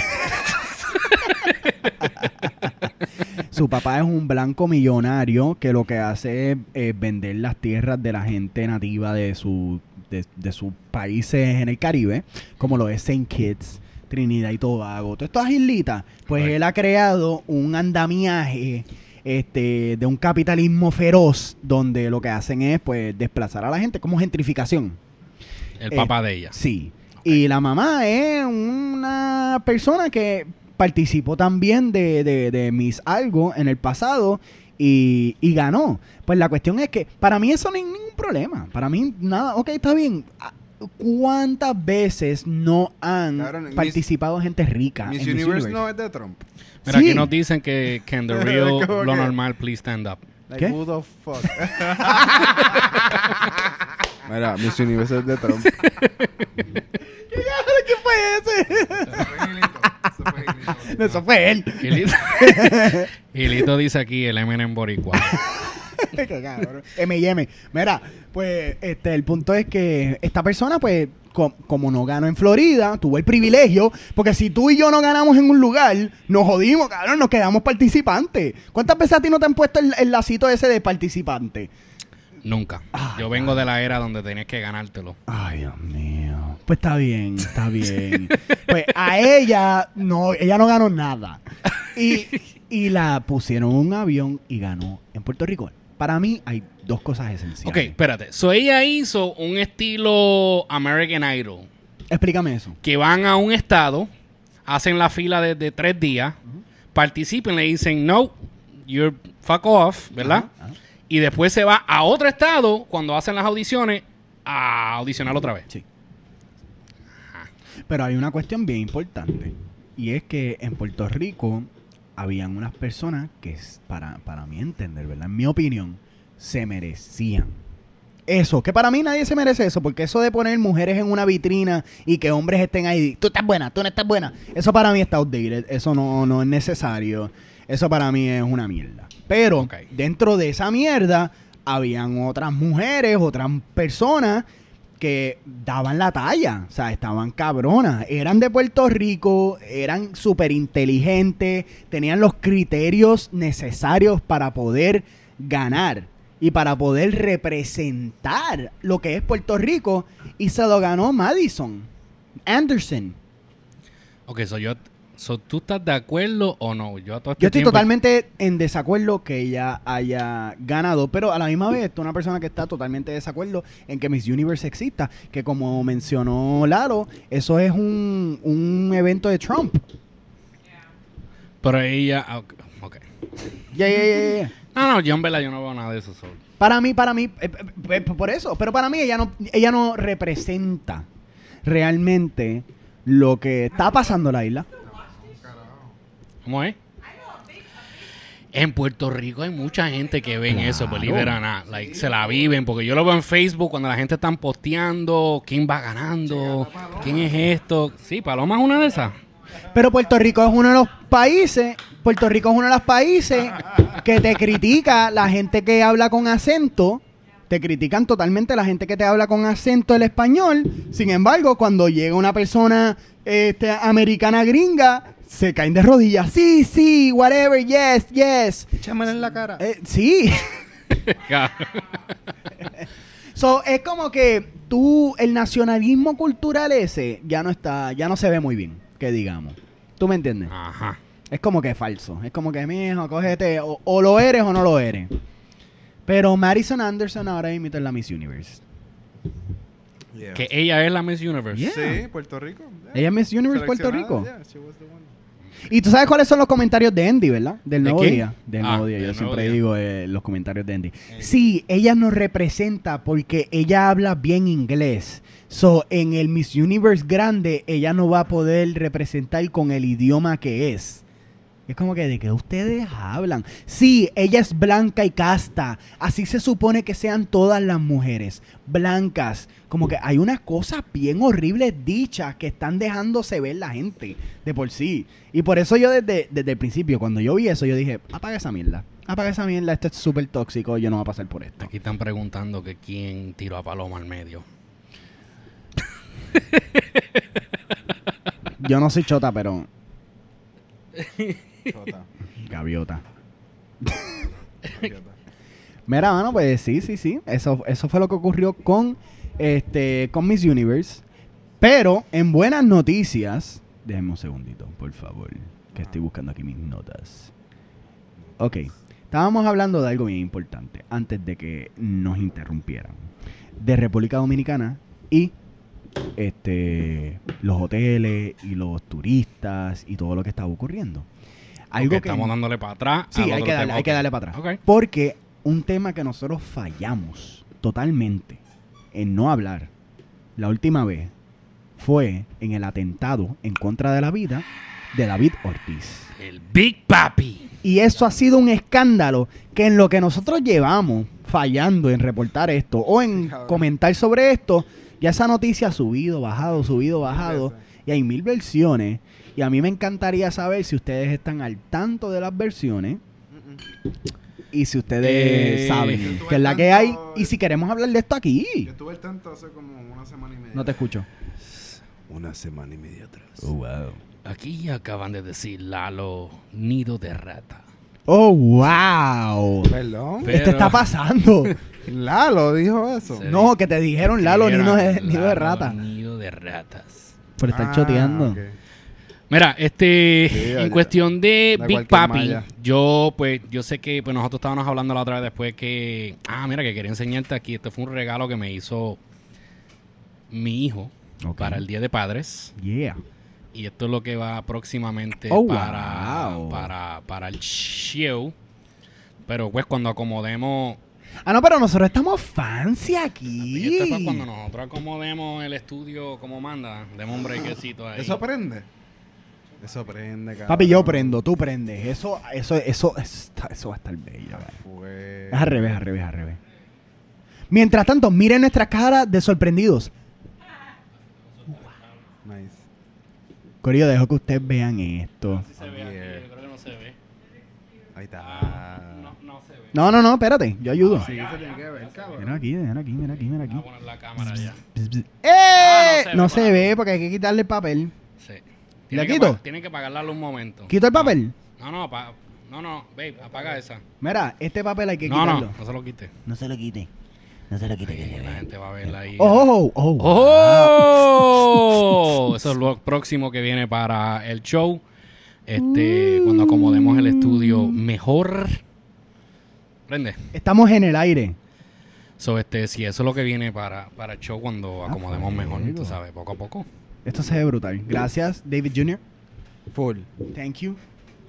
Su papá es un blanco millonario que lo que hace es eh, vender las tierras de la gente nativa de, su, de, de sus países en el Caribe, como lo es St. Kitts, Trinidad y Tobago. Todas estas islitas, pues él ha creado un andamiaje este, de un capitalismo feroz donde lo que hacen es pues desplazar a la gente como gentrificación. El Eh, papá de ella. Sí. Y la mamá es una persona que participó también de, de, de Miss Algo en el pasado y, y ganó. Pues la cuestión es que para mí eso no es ningún problema. Para mí nada, ok, está bien. Ah, ¿Cuántas veces no han Miss- participado gente rica Miss en Universe, Miss no es de Trump. Mira, Sí. aquí nos dicen que can the real, lo normal, please stand up. Like, ¿Qué? who the fuck? Mira, Miss Universe es de Trump. ¿Qué fue ese? No, eso fue él. Y Lito, y Lito dice aquí el Eminem Boricua. Qué cabrón. M&M. Mira, pues este el punto es que esta persona pues co- como no ganó en Florida, tuvo el privilegio, porque si tú y yo no ganamos en un lugar, nos jodimos, cabrón, nos quedamos participantes. ¿Cuántas veces a ti no te han puesto el, el lacito ese de participante? Nunca. Yo vengo de la era donde tenías que ganártelo. Ay, Dios mío. Pues está bien, está bien. Pues a ella no, ella no ganó nada. Y, y la pusieron en un avión y ganó en Puerto Rico. Para mí hay dos cosas Ok, esenciales. espérate. So ella hizo un estilo American Idol. Explícame eso. Que van a un estado, hacen la fila de, de tres días, participen, le dicen no, you're fuck off, ¿verdad? Ajá. Y después se va a otro estado cuando hacen las audiciones a audicionar otra vez. Sí. Pero hay una cuestión bien importante. Y es que en Puerto Rico habían unas personas que, para, para mí entender, ¿verdad? En mi opinión, se merecían. Eso, que para mí nadie se merece eso, porque eso de poner mujeres en una vitrina y que hombres estén ahí, tú estás buena, tú no estás buena, eso para mí está outdated, eso no, no es necesario, eso para mí es una mierda. Pero dentro de esa mierda habían otras mujeres, otras personas que daban la talla, o sea, estaban cabronas, eran de Puerto Rico, eran súper inteligentes, tenían los criterios necesarios para poder ganar y para poder representar lo que es Puerto Rico y se lo ganó Madison Anderson. Ok, so yo... So, ¿Tú estás de acuerdo o no? Yo, todo este Yo estoy tiempo- totalmente en desacuerdo que ella haya ganado, pero a la misma vez estoy una persona que está totalmente de desacuerdo en que Miss Universe exista, que como mencionó Lalo, eso es un, un evento de Trump. Pero ella... ah, ok, ok. Ya, ya, ya, ya. No, no, yo en verdad yo no veo nada de eso. so- Para mí, para mí, eh, eh, eh, por eso, pero para mí ella no, ella no representa realmente lo que está pasando en la isla. ¿Cómo es? En Puerto Rico hay mucha gente que ven eso, believe it or not. Like, se la viven, porque yo lo veo en Facebook cuando la gente está posteando quién va ganando, quién es esto. Sí, Paloma es una de esas. Pero Puerto Rico es uno de los países, Puerto Rico es uno de los países que te critica la gente que habla con acento, te critican totalmente la gente que te habla con acento el español. Sin embargo, cuando llega una persona este, americana gringa, se caen de rodillas. Sí, sí, whatever, yes, yes. Échamela en la cara. Eh, sí. So, es como que tú, el nacionalismo cultural ese, ya no está, ya no se ve muy bien, que digamos. ¿Tú me entiendes? Ajá. Es como que es falso. Es como que, mijo, cógete, o, o lo eres o no lo eres. Pero Madison Anderson ahora imita en la Miss Universe. Yeah. Que ella es la Miss Universe. Yeah. Sí, Puerto Rico. yeah. Ella es Miss Universe Puerto Rico. yeah, she was the one. Y tú sabes cuáles son los comentarios de Andy, ¿verdad? Del ¿De nuevo día. Del Ah, nuevo día. del Yo Nuevo siempre Día. digo eh, los comentarios de Andy. Sí, ella nos representa porque ella habla bien inglés. So, en el Miss Universe grande, ella no va a poder representar con el idioma que es. Es como que de que ustedes hablan. Sí, ella es blanca y casta. Así se supone que sean todas las mujeres. Blancas. Como que hay unas cosas bien horribles dichas que están dejándose ver la gente de por sí. Y por eso yo desde, desde el principio, cuando yo vi eso, yo dije, apaga esa mierda. Apaga esa mierda, esto es súper tóxico, yo no voy a pasar por esto. Aquí están preguntando que quién tiró a Paloma al medio. Yo no soy chota, pero Chota. gaviota. Gaviota. Mira, mano, pues sí, sí, sí. Eso, eso fue lo que ocurrió con, este, con Miss Universe. Pero en buenas noticias, déjenme un segundito, por favor, que estoy buscando aquí mis notas. Ok, estábamos hablando de algo bien importante antes de que nos interrumpieran. De República Dominicana y este los hoteles y los turistas y todo lo que estaba ocurriendo. Algo que estamos dándole para atrás. Sí, hay que, darle, tema. hay que Ok. darle para atrás. Porque un tema que nosotros fallamos totalmente en no hablar la última vez fue en el atentado en contra de la vida de David Ortiz. El Big Papi. Y eso ha sido un escándalo que en lo que nosotros llevamos fallando en reportar esto o en comentar sobre esto, ya esa noticia ha subido, bajado, subido, bajado. Y hay mil versiones. Y a mí me encantaría saber si ustedes están al tanto de las versiones y si ustedes Eh, saben que es la que hay y si queremos hablar de esto aquí. Yo estuve al tanto hace como una semana y media. No te escucho. Una semana y media atrás. Oh, wow. Aquí acaban de decir Lalo, nido de rata. Oh, wow. Perdón. Pero- Esto está pasando. Lalo dijo eso. Sí. no, que te dijeron Lalo, nido de, nido de rata. Nido de ratas. Por estar Ah, choteando. ok. Mira, este, Sí, en cuestión de da Big Papi, malla. yo pues, yo sé que pues nosotros estábamos hablando la otra vez después que, ah, mira, que quería enseñarte aquí, esto fue un regalo que me hizo mi hijo para el Día de Padres Yeah. y esto es lo que va próximamente Oh, para, wow. para, para el show, pero pues cuando acomodemos, Ah, no, pero nosotros estamos fancy y aquí. esto es para cuando nosotros acomodemos el estudio como manda, demos un brequecito ahí. ¿Eso prende? Eso prende, cabrón. Papi, yo prendo, tú prendes. Eso, eso, eso, está- eso va a estar bello. Ya fue. Es al revés, al revés, al revés. Mientras tanto, miren nuestras caras de sorprendidos. Nice. Corillo, dejo que ustedes vean esto. se ve aquí, yo creo que no se ve. Ahí está. No, no se ve. No, no, no, espérate, yo ayudo. Sí, se tiene que ver, cabrón. Mira aquí, mira aquí, mira aquí, mira aquí. Voy a poner la cámara ya. ¡Eh! Ah, no no se, se ve, ve porque hay que quitarle el papel. Sí. ¿Le Tiene que quito? Tienen que apagarla un momento. ¿Quito el papel? No, no, pa- no, no, babe, apaga esa. Mira, este papel hay que No, quitarlo. no, no se lo quite. No se lo quite. No se lo quite que se La ve. gente va a verla ahí. Oh, oh, oh. ¡Oh! Eso es lo próximo que viene para el show. Este, cuando acomodemos el estudio mejor. Prende. Estamos en el aire. So, este, si eso es lo que viene para, para el show cuando acomodemos mejor, tú sabes, poco a poco. Esto se ve brutal. Gracias, David Jr. Full. Thank you.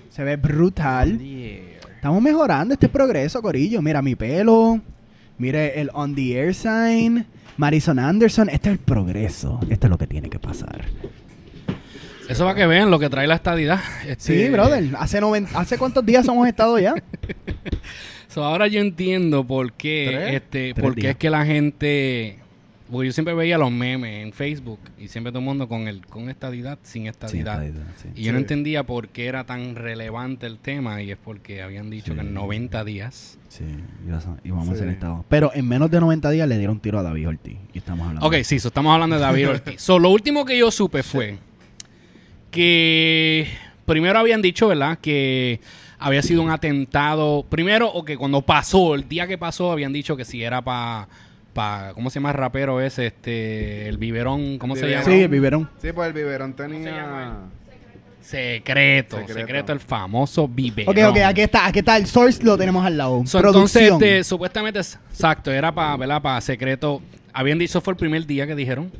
Se ve brutal. Estamos mejorando este progreso, Corillo. Mira mi pelo. Mire el on the air sign. Marison Anderson. Este es el progreso. Esto es lo que tiene que pasar. Eso va que vean lo que trae la estadidad. Este, Sí, brother. ¿Hace, noven- ¿Hace cuántos días hemos estado ya? So, ahora yo entiendo por qué, ¿Tres? este, Tres por qué es que la gente, porque yo siempre veía los memes en Facebook y siempre todo el mundo con el, con estadidad, sin estadidad. sí. Y yo no entendía por qué era tan relevante el tema y es porque habían dicho que en 90 días. Sí, vas a- hacer estado. Pero en menos de 90 días le dieron tiro a David Ortiz. Y estamos hablando. Ok, sí, so estamos hablando de David Ortiz. So, lo último que yo supe fue que primero habían dicho, ¿verdad? Que había sido un atentado. Primero, o que cuando pasó, el día que pasó, habían dicho que si era para. Pa, ¿Cómo se llama el rapero ese? Este, el biberón, ¿cómo se llama? Sí, el biberón. Sí, pues el biberón tenía... Secreto, Secreto. secreto, el famoso biberón. Ok, ok, aquí está, aquí está el source, lo tenemos al lado. So, entonces, este, supuestamente, exacto, era para, ¿verdad? Para secreto. Habían dicho, fue el primer día que dijeron.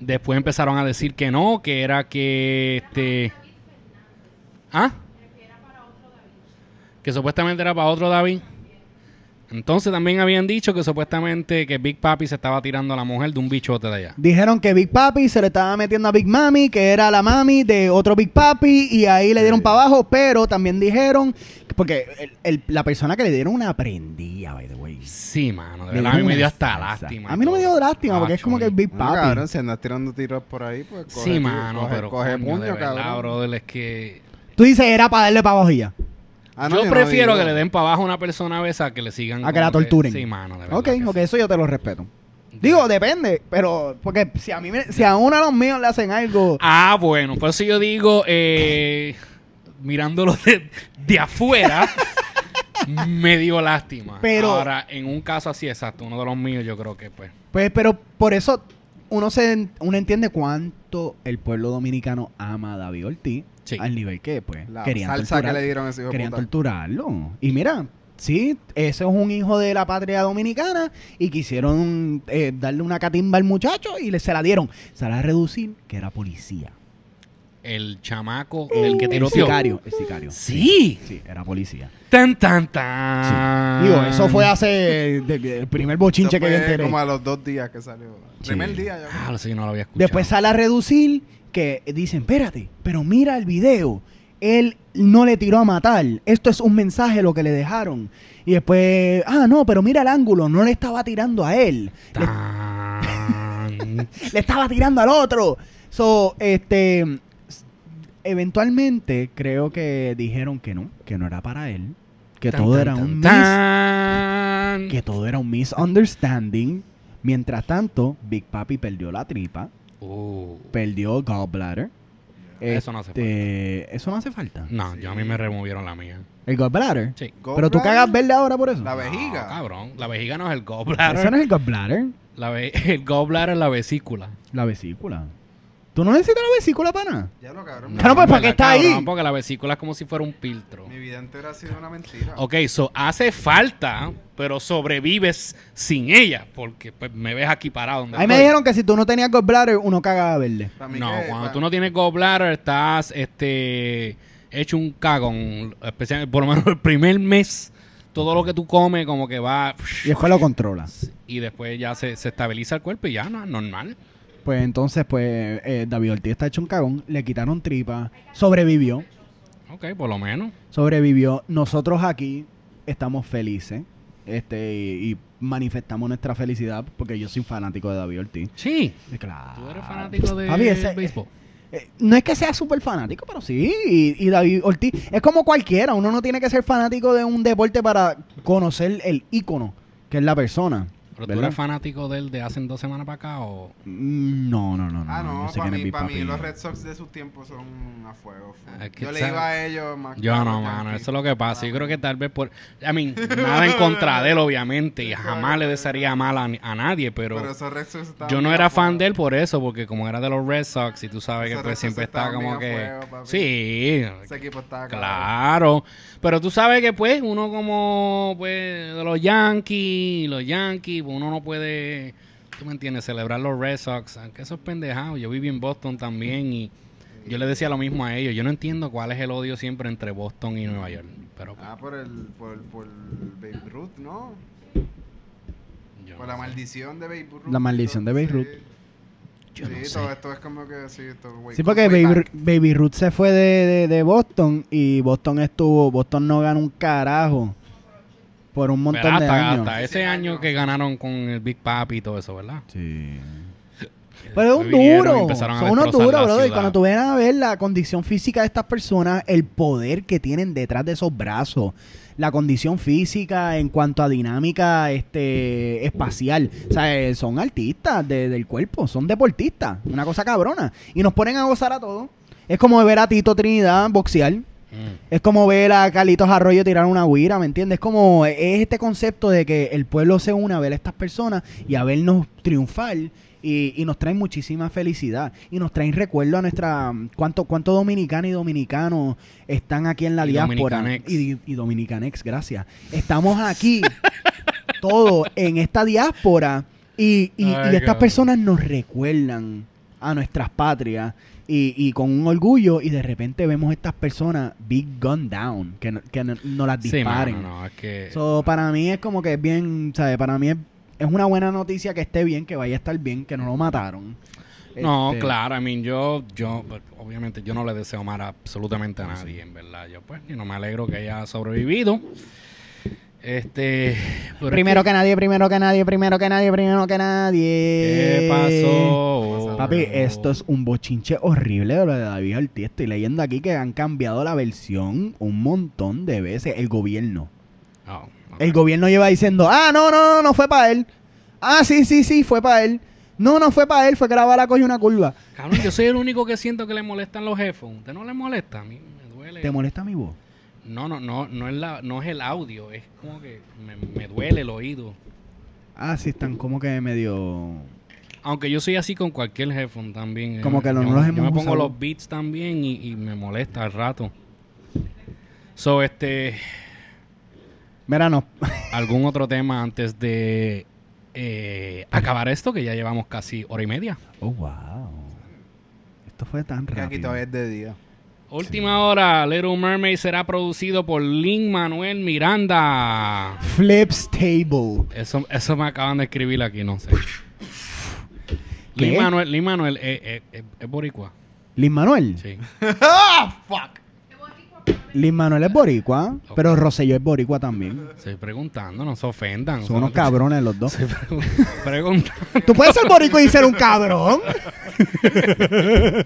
Después empezaron a decir que no, que era que, este... ¿Ah? Que supuestamente era para otro David. Entonces también habían dicho que supuestamente que Big Papi se estaba tirando a la mujer de un bichote de allá. Dijeron que Big Papi se le estaba metiendo a Big Mami, que era la mami de otro Big Papi, y ahí le dieron para abajo, pero también dijeron, porque el- el- la persona que le dieron una prendía, by the way. Sí, mano, de Le verdad, a mí me dio hasta lástima. A mí no me dio lástima, porque es como que Big No, Papi. cabrón, si andas tirando tiros por ahí, pues coge, Sí, mano, coge, pero coge coño, puño, de verdad, cabrón. brother, es que... Tú dices, era para darle para abajo y ya. Ah, no, yo prefiero que le den para abajo a una persona a esa que le sigan. A que la torturen. Sí, mano, de verdad. Ok, que ok, sí. eso yo te lo respeto. Digo, depende, pero porque si a mí me- si a uno de los míos le hacen algo, Ah, bueno, por eso yo digo, eh, mirándolo de, de afuera, me dio lástima. Pero- Ahora, en un caso así, exacto, uno de los míos, yo creo que pues. pues, pero por eso uno se uno entiende cuánto el pueblo dominicano ama a David Ortiz Sí. al nivel que pues La querían salsa torturar- que le dieron a ese hijo querían puta. torturarlo. Y mira, sí, ese es un hijo de la patria dominicana y quisieron eh, darle una catimba al muchacho y le, se la dieron. Se la reducir que era policía. El chamaco, el que El tiroteó. sicario, el sicario. Sí. Sí, era policía. Tan, tan, tan. Digo, eso fue hace de- de- el primer bochinche Eso que yo fue enteré. como a los dos días que salió. Sí. Primer día ya. Ah, yo no lo había escuchado. Después sale a reducir que dicen, espérate, pero mira el video. Él no le tiró a matar. Esto es un mensaje lo que le dejaron. Y después, ah, no, pero mira el ángulo. No le estaba tirando a él. Le, estaba tirando al otro. So, este, eventualmente creo que dijeron que no, que no era para él. Que Tan, todo tan, era tan, un mis- que todo era un misunderstanding. Mientras tanto, Big Papi perdió la tripa, Uh. perdió gallbladder. Eso no hace Este, Eso no hace falta. No, yo a mí me removieron la mía. El gallbladder. Sí. Pero tú cagas verde ahora por eso. La vejiga. No, cabrón. La vejiga no es el Eso gallbladder. no es el gallbladder. La ve- el gallbladder es la vesícula. La vesícula. ¿Tú no necesitas la vesícula para nada? Ya lo cabrón. Claro, pues, ¿para qué ¿verdad, está ahí? cabrón? Porque la vesícula es como si fuera un filtro. Mi vida entera ha sido una mentira. Ok, so hace falta, pero sobrevives sin ella. Porque pues, me ves aquí parado donde Ahí me estoy. dijeron que si tú no tenías gallbladder, uno cagaba verde. No, que- cuando tú no tienes gallbladder estás este hecho un cagón. Especialmente, por lo menos el primer mes, todo lo que tú comes como que va... Y después lo controlas. Y después ya se, se estabiliza el cuerpo y ya no es normal. Pues entonces, pues, eh, David Ortiz está hecho un cagón. Le quitaron tripa. Sobrevivió. Ok, por lo menos. Sobrevivió. Nosotros aquí estamos felices. Este, y, y manifestamos nuestra felicidad porque yo soy fanático de David Ortiz. Sí. Claro. ¿Tú eres fanático de Papi, ese- béisbol? Eh, no es que sea súper fanático, pero sí. Y, y David Ortiz es como cualquiera. Uno no tiene que ser fanático de un deporte para conocer el ícono que es la persona. ¿Pero tú ¿verdad? eres fanático del de hace dos semanas para acá o...? Mm, No, no, no. no Ah, no, para mí, para mí los Red Sox de sus tiempos son a fuego. full. Es que Yo le iba a ellos más que Yo no, mano, eso es lo que pasa. Yo creo que tal vez por... I mean, nada en contra de él, obviamente, y jamás le desearía mal a, a nadie, pero, Pero esos Red Sox estaban yo no era fan fuego. de él por eso, porque como era de los Red Sox, y tú sabes que pues siempre está como que... a fuego, papi. sí, Ese equipo estaba cabrón. claro. Pero tú sabes que pues uno como pues de los Yankees, los Yankees, uno no puede... ¿Tú me entiendes? Celebrar los Red Sox, aunque eso es pendejado. Yo viví en Boston también y yo le decía lo mismo a ellos. Yo no entiendo cuál es el odio siempre entre Boston y Nueva York. Pero Ah, por el, por, por Babe Ruth, ¿no? yo Por no la sé. maldición de Babe Ruth. La maldición de Babe Sí. Ruth. Yo no Sí, sé. todo esto es como que sí, esto, way- Sí, porque. Baby Ruth se fue de, de- de Boston y Boston estuvo, Boston no ganó un carajo por un montón ¿Verdad? de hasta, años. hasta ese año que ganaron con el Big Papi y todo eso, ¿verdad? Sí. Pero es un y duro. Son unos duros, brother. ciudad. Cuando tú ven a ver la condición física de estas personas, el poder que tienen detrás de esos brazos, la condición física en cuanto a dinámica este espacial. O sea, eh, son artistas de- del cuerpo, son deportistas. Una cosa cabrona. Y nos ponen a gozar a todos. Es como ver a Tito Trinidad boxear. Mm. Es como ver a Carlitos Arroyo tirar una guira, ¿me entiendes? Es como, es este concepto de que el pueblo se une a ver a estas personas y a vernos triunfar y, y nos traen muchísima felicidad y nos traen recuerdo a nuestra, cuánto, cuánto dominicano y dominicanos están aquí en la Y diáspora. dominicanex. Y, y dominicanex, gracias. Estamos aquí, todos en esta diáspora y, y- y Ay, estas personas nos recuerdan a nuestras patrias y, y con un orgullo y de repente vemos estas personas big gun down, que no, que no, no las Sí, disparen. mano, no, es que... So, para mí es como que es bien, ¿sabes? Para mí es, es una buena noticia que esté bien, que vaya a estar bien, que no lo mataron. No, Este, claro, I mean, yo, yo, obviamente, yo no le deseo mal absolutamente a nadie, en verdad. Yo, pues, y no me alegro que haya sobrevivido. Este. Primero que nadie, primero que nadie, primero que nadie, primero que nadie. ¿Qué pasó? Papi, esto es un bochinche horrible de lo de David Ortiz. Estoy leyendo aquí que han cambiado la versión un montón de veces. El gobierno. Oh, ok. El gobierno lleva diciendo, ah, no, no, no, no fue para él. Ah, sí, sí, sí, fue para él. No, no fue para él, fue que la bala cogió una curva. Cabrón, yo soy el único que siento que le molestan los headphones. ¿Usted no le molesta? A mí me duele. ¿Te molesta mi voz? No, no, no, no es, la, no es el audio, es como que me, me duele el oído. Ah, sí, están como que medio... Aunque yo soy así con cualquier headphone también. Como Yo- que yo, no los yo hemos me pongo usado. los beats también y, y me molesta al rato. So, este, Mira, no. algún otro tema antes de eh, acabar esto, que ya llevamos casi hora y media. Oh, wow. Esto fue tan Que aquí rápido. todavía es de día. Última hora, Little Mermaid será producido por Lin Manuel Miranda. Flips Table. Eso, eso me acaban de escribir aquí, no sé. ¿Qué? Lin Manuel, Lin Manuel eh, eh, eh, es boricua. Lin Manuel. Sí. Lin Manuel es boricua, pero Rosselló es boricua también. Estoy preguntando, no se ofendan. Son unos cabrones los dos. Estoy pregun- preguntando. ¿Tú puedes ser boricua y ser un cabrón?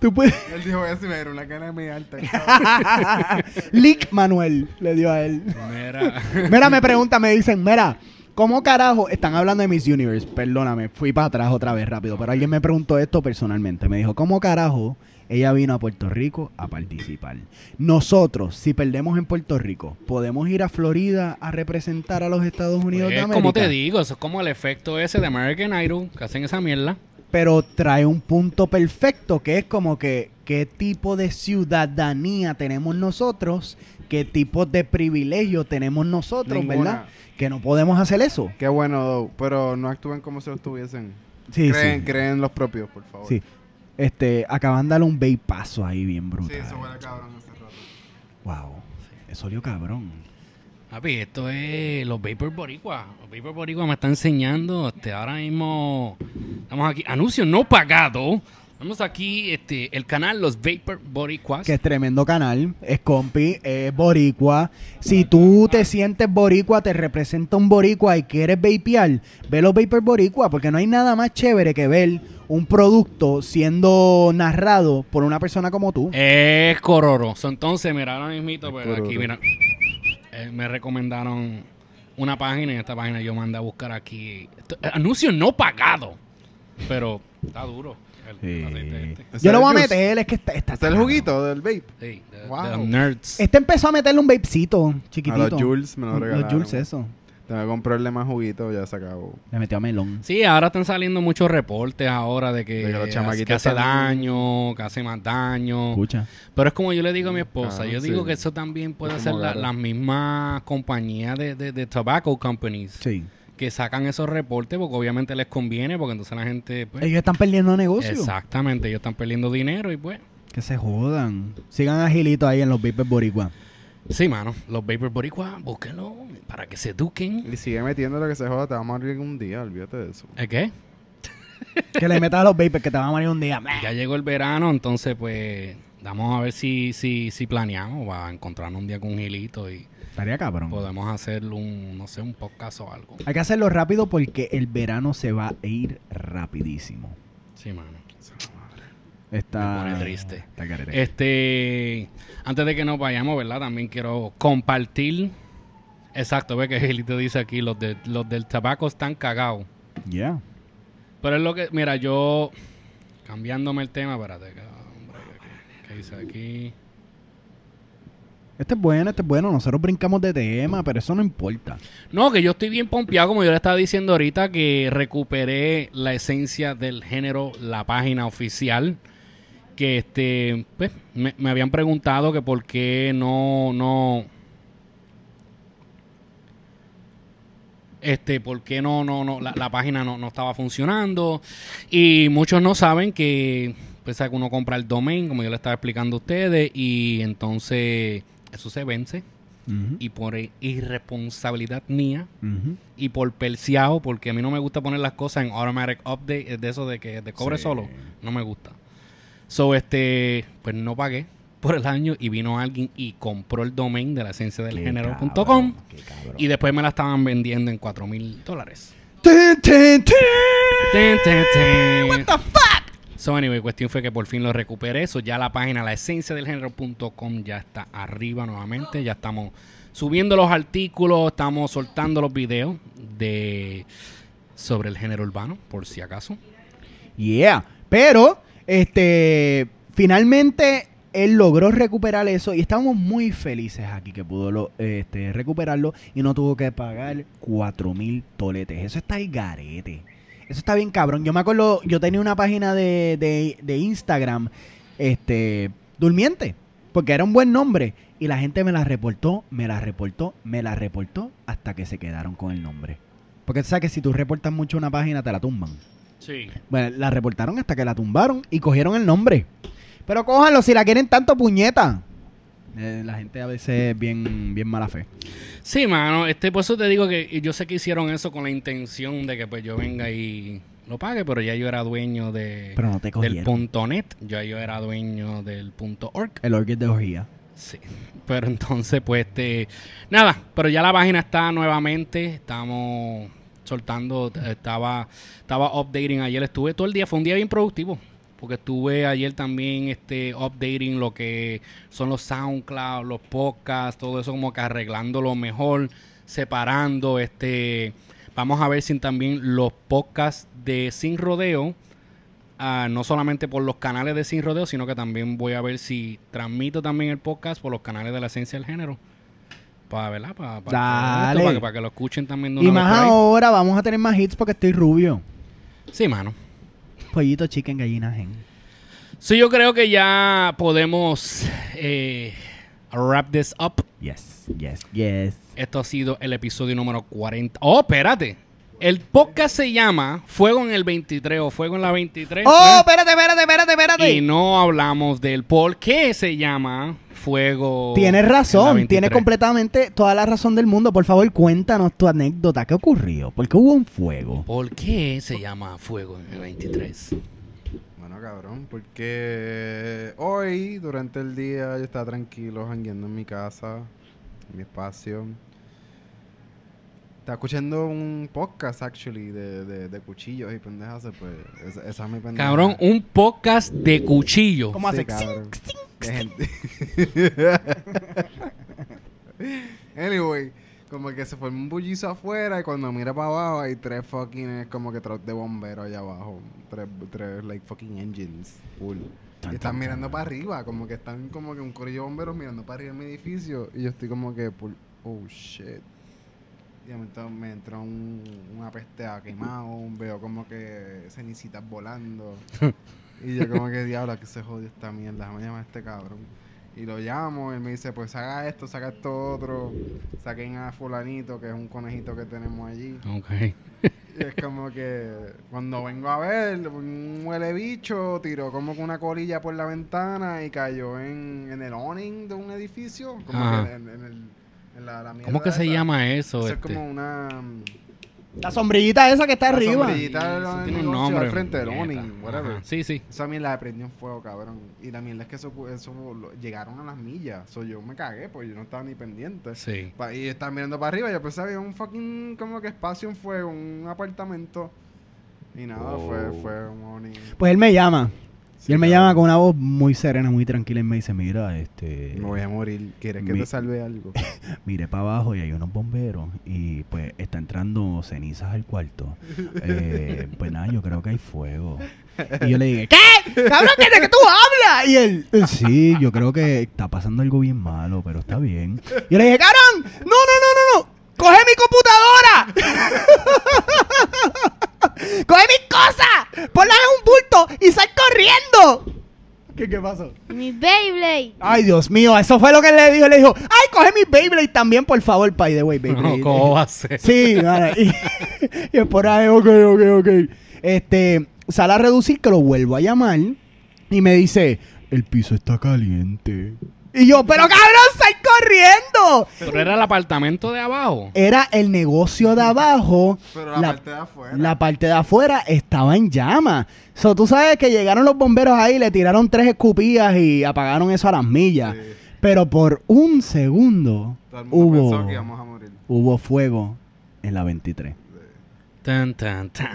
¿Tú puedes... Él dijo eso y me dieron una cara muy alta. Lick Manuel le dio a él. Mira. Mira, me preguntan, me dicen, mira, ¿cómo carajo están hablando de Miss Universe? Perdóname, fui para atrás otra vez rápido, pero alguien me preguntó esto personalmente. Me dijo, ¿cómo carajo ella vino a Puerto Rico a participar? Nosotros, si perdemos en Puerto Rico, ¿podemos ir a Florida a representar a los Estados Unidos de Es América? como te digo, eso es como el efecto ese de American Idol, que hacen esa mierda. Pero trae un punto perfecto, que es como que qué tipo de ciudadanía tenemos nosotros, qué tipo de privilegio tenemos nosotros, Ninguna. ¿verdad? Que no podemos hacer eso. Qué bueno, though, pero no actúen como si lo estuviesen. Sí, creen, sí. creen los propios, por favor. Sí. Este, acaban de darle un paso ahí bien Sí, brutal. eso huele cabrón hace rato. Wow. Eso olió cabrón. Papi, esto es los Vapor Boricua. Los Vapor Boricua me están enseñando. Este, ahora mismo estamos aquí. Anuncio no pagado. Estamos aquí, este, el canal Los Vapor Boricuas. Que es tremendo canal. Es compi, es boricua. Si tú te sientes boricua, te representa un boricua y quieres vapear, ve los vapor boricua, porque no hay nada más chévere que ver un producto siendo narrado por una persona como tú. Es Cororo. So, entonces, mira, ahora mismito, pues aquí, mira. Eh, me recomendaron una página y en esta página yo mandé a buscar aquí. esto- eh, anuncio no pagado. Pero está duro. el Sí. aceite este. ¿Ese Yo lo voy a juice? meter, es que está, está ¿Este es el juguito del vape? Sí, de, Wow. de los nerds. Este empezó a meterle un vapecito A chiquitito. los Jules me lo Los regalaron. Jules, eso. Te voy a comprarle más juguito, ya se acabó. Le metió a melón. Sí, ahora están saliendo muchos reportes ahora de que, De que los hace- chamaquitos que hace están- daño, que hace más daño. Escucha. Pero es como yo le digo a mi esposa, Ah, yo sí. digo que eso también puede ser como la- las mismas compañías de, de, de tobacco companies Sí. que sacan esos reportes porque obviamente les conviene porque entonces la gente... pues, Ellos están perdiendo negocio. exactamente, ellos están perdiendo dinero y pues... Que se jodan. Sigan agilito ahí en los vapers boricua. Sí, mano, los Vapor Boricua, búsquenlo para que se eduquen. Y sigue metiendo lo que se joda, te va a morir un día, olvídate de eso. ¿El qué? Que le metas a los vapers que te van a morir un día. Ya llegó el verano, entonces pues vamos a ver si, si, si planeamos para encontrarnos un día con Gilito y Estaría cabrón. podemos hacer un, no sé, un podcast o algo. Hay que hacerlo rápido porque el verano se va a ir rapidísimo. Sí, mano. Está, Me pone triste. Está. Este, antes de que nos vayamos, ¿verdad? También quiero compartir. Exacto, ve que Gilito dice aquí, los, de, los del tabaco están cagados. Yeah. Pero es lo que, mira, yo, cambiándome el tema, espérate, que- hombre, ¿qué- ¿qué dice aquí? Este es bueno, este es bueno. Nosotros brincamos de tema, pero eso no importa. No, que yo estoy bien pompeado, como yo le estaba diciendo ahorita, que recuperé la esencia del género, la página oficial. Que este, pues, me, me habían preguntado que por qué no, no. Este, por qué no, no, no, la, la página no, no estaba funcionando. Y muchos no saben que, pues, que uno compra el domain, como yo le estaba explicando a ustedes, y entonces eso se vence y por irresponsabilidad mía y por perseado, porque a mí no me gusta poner las cosas en automatic update, es de eso de que te cobre Sí. solo, no me gusta. So, este, pues no pagué por el año y vino alguien y compró el domain de la esencia del género.com y después me la estaban vendiendo en 4 mil dólares. What the fuck? So anyway, cuestión fue que por fin lo recuperé. Eso ya la página, la esencia del género.com ya está arriba nuevamente. Ya estamos subiendo los artículos, estamos soltando los videos de sobre el género urbano, por si acaso. Yeah. Pero, este, finalmente él logró recuperar eso y estamos muy felices aquí que pudo lo- este, recuperarlo y no tuvo que pagar cuatro mil toletes. Eso está el garete. Eso está bien cabrón. Yo me acuerdo, yo tenía una página de, de, de Instagram, este, durmiente, porque era un buen nombre. Y la gente me la reportó, me la reportó, me la reportó hasta que se quedaron con el nombre. Porque tú sabes que si tú reportas mucho una página, te la tumban. Sí. Bueno, la reportaron hasta que la tumbaron y cogieron el nombre. Pero cójanlo si la quieren tanto puñeta. Eh, la gente a veces es bien, bien mala fe. Sí, mano, este, por eso te digo que yo sé que hicieron eso con la intención de que pues yo venga y lo pague, pero ya yo era dueño de Pero no te del punto net, ya yo era dueño del punto org. El orgullo de orgía. Sí, pero entonces, pues, este, nada, pero ya la página está nuevamente, estamos soltando, estaba, estaba updating ayer, estuve todo el día, fue un día bien productivo, porque estuve ayer también, este, updating lo que son los SoundCloud, los podcasts, todo eso como que arreglándolo mejor, separando, este, vamos a ver si también los podcasts de Sin Rodeo, ah, no solamente por los canales de Sin Rodeo, sino que también voy a ver si transmito también el podcast por los canales de la esencia del género. Para, ¿verdad? Para, para, Dale. que, para, que, lo escuchen también de Y vez más por ahí. ahora vamos a tener más hits porque estoy rubio. Sí, mano. Pollito, chicken, gallina, gen. Sí, yo creo que ya podemos eh, wrap this up. Yes, yes, yes. Esto ha sido el episodio número 40. Oh, espérate. El podcast se llama Fuego en el 23 o Fuego en la 23. ¡Oh, pues. espérate, espérate, espérate, espérate! Y no hablamos del por qué se llama Fuego. Tienes razón, 23. tienes completamente toda la razón del mundo. Por favor, cuéntanos tu anécdota. ¿Qué ocurrió? ¿Por qué hubo un fuego? ¿Por qué se llama Fuego en el 23? Bueno, cabrón, porque hoy, durante el día, yo estaba tranquilo, jangueando en mi casa, en mi espacio. Estaba escuchando un podcast, actually, de, de, de cuchillos y pendejas, pues esa, esa es mi pendeja. Cabrón, un podcast de cuchillo. ¿Cómo Sí, hace? cabrón. De gente. anyway, como que se formó un bullizo afuera y cuando mira para abajo hay tres fucking como que trucks de bomberos allá abajo. Tres, tres like fucking engines. Full. Y están mirando para arriba, como que están como que un corillo de bomberos mirando para arriba en mi edificio. Y yo estoy como que, oh shit. Y de momento me entró un, una peste a quemado, veo como que cenicitas volando. y yo como que, diablo, que se jodió esta mierda, déjame llamar a este cabrón. Y lo llamo, y él me dice, pues haga esto, saca esto otro, saquen a fulanito, que es un conejito que tenemos allí. Ok. Y es como que cuando vengo a ver, un huele bicho tiró como que una colilla por la ventana y cayó en, en el awning de un edificio. Como que en, en el, en la, la ¿Cómo mierda que se llama eso? Eso es este? como una... La sombrillita esa que está La arriba. sombrillita tiene un nombre. al frente del awning, whatever. Ajá. Sí, sí. Esa mierda le prendió en fuego, cabrón. Y la mierda es que eso, eso lo- llegaron a las millas. So, yo me cagué porque yo no estaba ni pendiente. Sí. Pa- Y estaba mirando para arriba y yo pensaba que había un fucking como que espacio en fuego, un apartamento. Y nada, fue, fue un awning. Pues él me llama. Sí, y él me llama con una voz muy serena, muy tranquila y me dice, mira, este... Me voy a morir. ¿Quieres que Mi- te salve algo? Miré para abajo y hay unos bomberos y pues está entrando cenizas al cuarto. Eh, pues nada, yo creo que hay fuego. Y yo le dije, ¿qué? Cabrón, ¿qué de qué tú hablas? Y él, "Eh, sí, yo creo que está pasando algo bien malo, pero está bien. Y yo le dije, cabrón, no, no, no, no, no, coge mi computadora. coge mis cosas, ponlas en un bulto y sal corriendo. ¿Qué, qué pasó? Mi Beyblade. Ay, Dios mío, eso fue lo que le dijo. Le dijo, ay, coge mi Beyblade también, por favor, by the way, No, Beyblade. ¿Cómo va a ser? Sí, vale. Y, y es por ahí, ok, ok, ok. Este, sale a reducir que lo vuelvo a llamar y me dice, el piso está caliente. Y yo, pero cabrón, sal corriendo. Pero era el apartamento de abajo. Era el negocio de abajo. Pero la, parte de afuera. la parte de afuera estaba en llamas. So, tú sabes que llegaron los bomberos ahí, le tiraron tres escupillas y apagaron eso a las millas. Sí. Pero por un segundo Todo el mundo pensó hubo, que íbamos a morir. hubo fuego en la 23. Tan, tan, tan.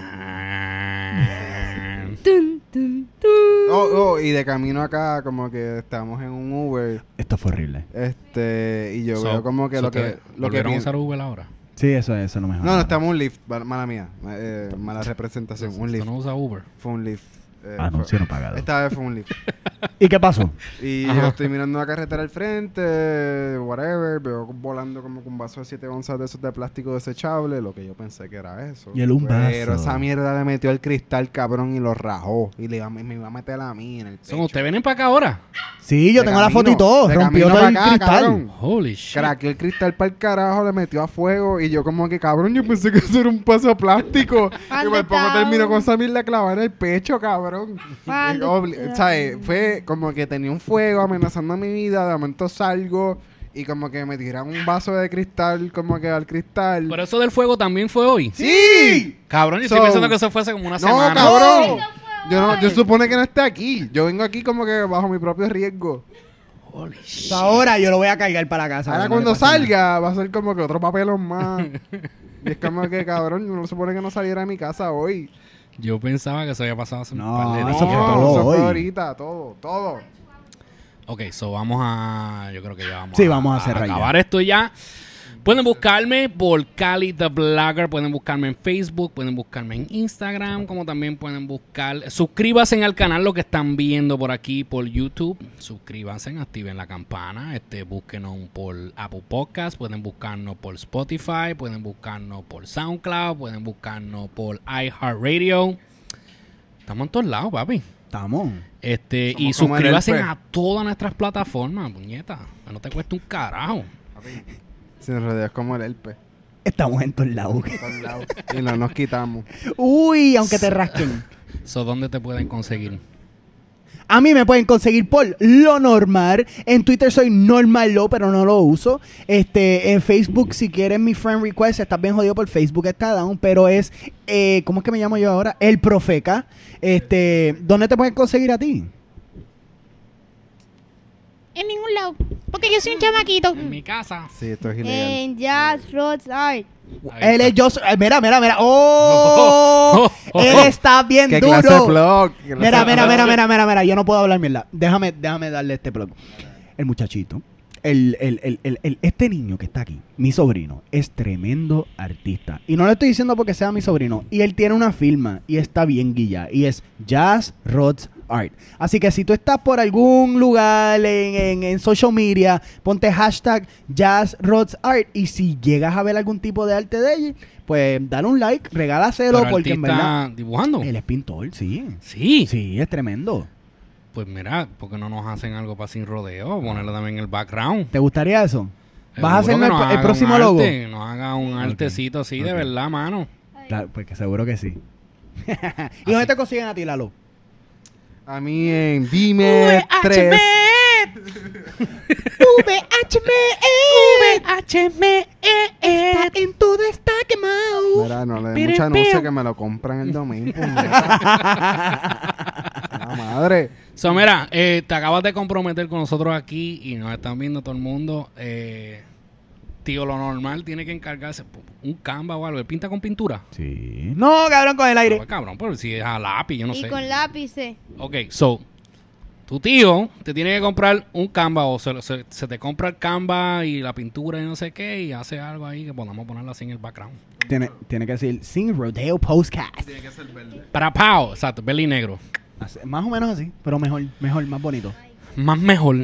Tun, tun, tun. Oh, oh, y de camino acá, como que estamos en un Uber. Esto fue horrible. Este, y yo So- veo como que so lo que. Lo que ¿volvieron a usar Uber ahora? Sí, eso, eso no me No, no, estamos en un lift. Mala mía. eh, mala representación. Un ¿Usted lift. no usa Uber? Fue un lift. Eh, Anuncio fue- no pagado. Esta vez fue un lift. ¿Y qué pasó? Y Ajá. yo estoy mirando la carretera al frente, whatever, veo volando como con un vaso de 7 onzas de esos de plástico desechable, lo que yo pensé que era eso. Y él un Pero vaso. esa mierda le metió el cristal cabrón y lo rajó. Y le iba, a- me iba a meter a mí en el pecho. Son, ¿Ustedes vienen para acá ahora? Sí, yo De tengo la foto y todo. de Rompió todo el acá, cristal. cabrón. Holy shit. Craqueó el cristal para el carajo, le metió a fuego y yo como que cabrón, yo pensé que eso era un paso plástico. y ¿Dónde por poco terminó con esa mierda clavada en el pecho, cabrón. ¿Dónde Y obli- está? ¿sabes? Fue como que tenía un fuego amenazando mi vida, de momento salgo y como que me tiran un vaso de cristal como que al cristal. Pero eso del fuego también fue hoy. ¡Sí! Cabrón, yo estoy pensando que eso fue hace como una No, semana. cabrón. No. Yo, no, yo supone que no esté aquí. Yo vengo aquí como que bajo mi propio riesgo. Holy shit. Ahora yo lo voy a cargar para casa. Ahora cuando nada. salga va a ser como que otro papelón más. y es como que cabrón, no supone que no saliera de mi casa hoy. Yo pensaba que eso había pasado hace No, un par de días. eso fue No, todo eso fue ahorita, todo, todo. Ok, so vamos a. Yo creo que ya vamos Sí, vamos a cerrar ya. acabar esto ya. Pueden buscarme por Cali the Blogger, pueden buscarme en Facebook, pueden buscarme en Instagram, como también pueden buscar. Suscríbanse al canal lo que están viendo por aquí por YouTube. Suscríbanse, activen la campana, este, búsquenos por Apple Podcast, pueden buscarnos por Spotify, pueden buscarnos por SoundCloud, pueden buscarnos por iHeartRadio. Estamos en todos lados, papi. Estamos. Este, Somos y Elfe. a todas nuestras plataformas, puñeta. No te cuesta un carajo. En realidad es como el elpe. Estamos en todos lados. por todos lados. y no nos quitamos. Uy, aunque te rasquen. So, ¿Dónde te pueden conseguir? A mí me pueden conseguir por lo normal. En Twitter soy normallo, pero no lo uso. Este, en Facebook, si quieren mi friend request, estás bien jodido por Facebook, está down, pero es, eh, ¿cómo es que me llamo yo ahora? El Profeca. Este, ¿dónde te pueden conseguir a ti? En ningún lado. Porque yo soy un chamaquito. En mi casa. Sí, esto es ilegal. En Jazz Art. Ahí Él es yo. eh, Mira, mira, mira. ¡Oh! Él está bien ¿Qué duro. clase de blog? ¿Qué clase Mira, mira, blog? mira, mira, mira, mira. Yo no puedo hablar mierda. Déjame, déjame darle este plug. El muchachito, el, el, el, el- el- este niño que está aquí, mi sobrino, es tremendo artista. Y no le estoy diciendo porque sea mi sobrino. Y él tiene una firma y está bien guilla. Y es Jazz Rods Art. Así que si tú estás por algún lugar en, en- en social media, ponte hashtag Jazz Rods Art. Y si llegas a ver algún tipo de arte de él, pues dale un like, regálaselo Pero porque en verdad... dibujando. Él es pintor, sí. Sí. Sí, es tremendo. Pues mira, ¿por qué no nos hacen algo para sin rodeo? Ponerlo también en el background. ¿Te gustaría eso? ¿Vas a Seguro hacerme que el, nos el haga próximo un logo? arte, Nos haga un artecito así de verdad, mano. Claro, pues que seguro que sí. ¿Y dónde te consiguen a ti, Lalo? A mí en Dime 3. VHME. VHME. Está en todo está quemado. Mira, no le dé mucha anuncio que me lo compran el domingo. La madre. So, mira, eh, te acabas de comprometer con nosotros aquí y nos están viendo todo el mundo. Eh, tío, lo normal tiene que encargarse un Canva o algo. ¿Él pinta con pintura? Sí. No, cabrón, con el aire. Pues, cabrón, pero si es a lápiz, yo no y sé. con lápices. Ok, so, tu tío te tiene que comprar un Canva o se, se- se te compra el Canva y la pintura y no sé qué y hace algo ahí que podamos ponerlo así en el background. Tiene, tiene que decir Sin Rodeo Postcast. Tiene que ser verde. Para Pau, exacto, verde y negro. Así- Más o menos así, pero mejor, mejor, más bonito. Más mejor.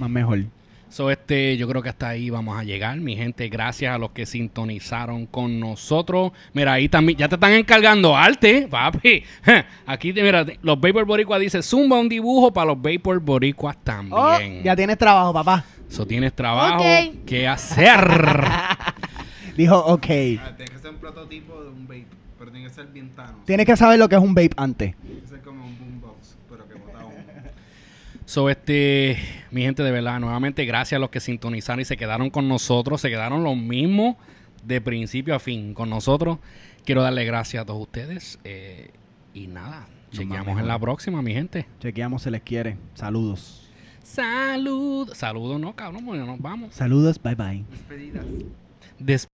Más mejor. So, este, yo creo que hasta ahí vamos a llegar, mi gente. Gracias a los que sintonizaron con nosotros. Mira, ahí también, ya te están encargando arte, papi. Aquí, mira, los Vapor Boricuas dice, zumba un dibujo para los Vapor Boricuas también. Oh, ya tienes trabajo, papá. So, tienes trabajo Ok. que hacer. Dijo, ok. Ah, Tiene que ser un prototipo de un vape, pero tiene que ser bien tano. Tienes que saber lo que es un vape antes. Tiene que ser como un boombox, pero que bota humo. So, este, mi gente, de verdad, nuevamente gracias a los que sintonizaron y se quedaron con nosotros, se quedaron los mismos de principio a fin con nosotros. Quiero darle gracias a todos ustedes. eh, y nada, chequeamos en la próxima, mi gente. Chequeamos, se les quiere. Saludos. Salud. Saludos, no, cabrón, bueno, nos vamos. Saludos, bye bye. Despedidas. Des-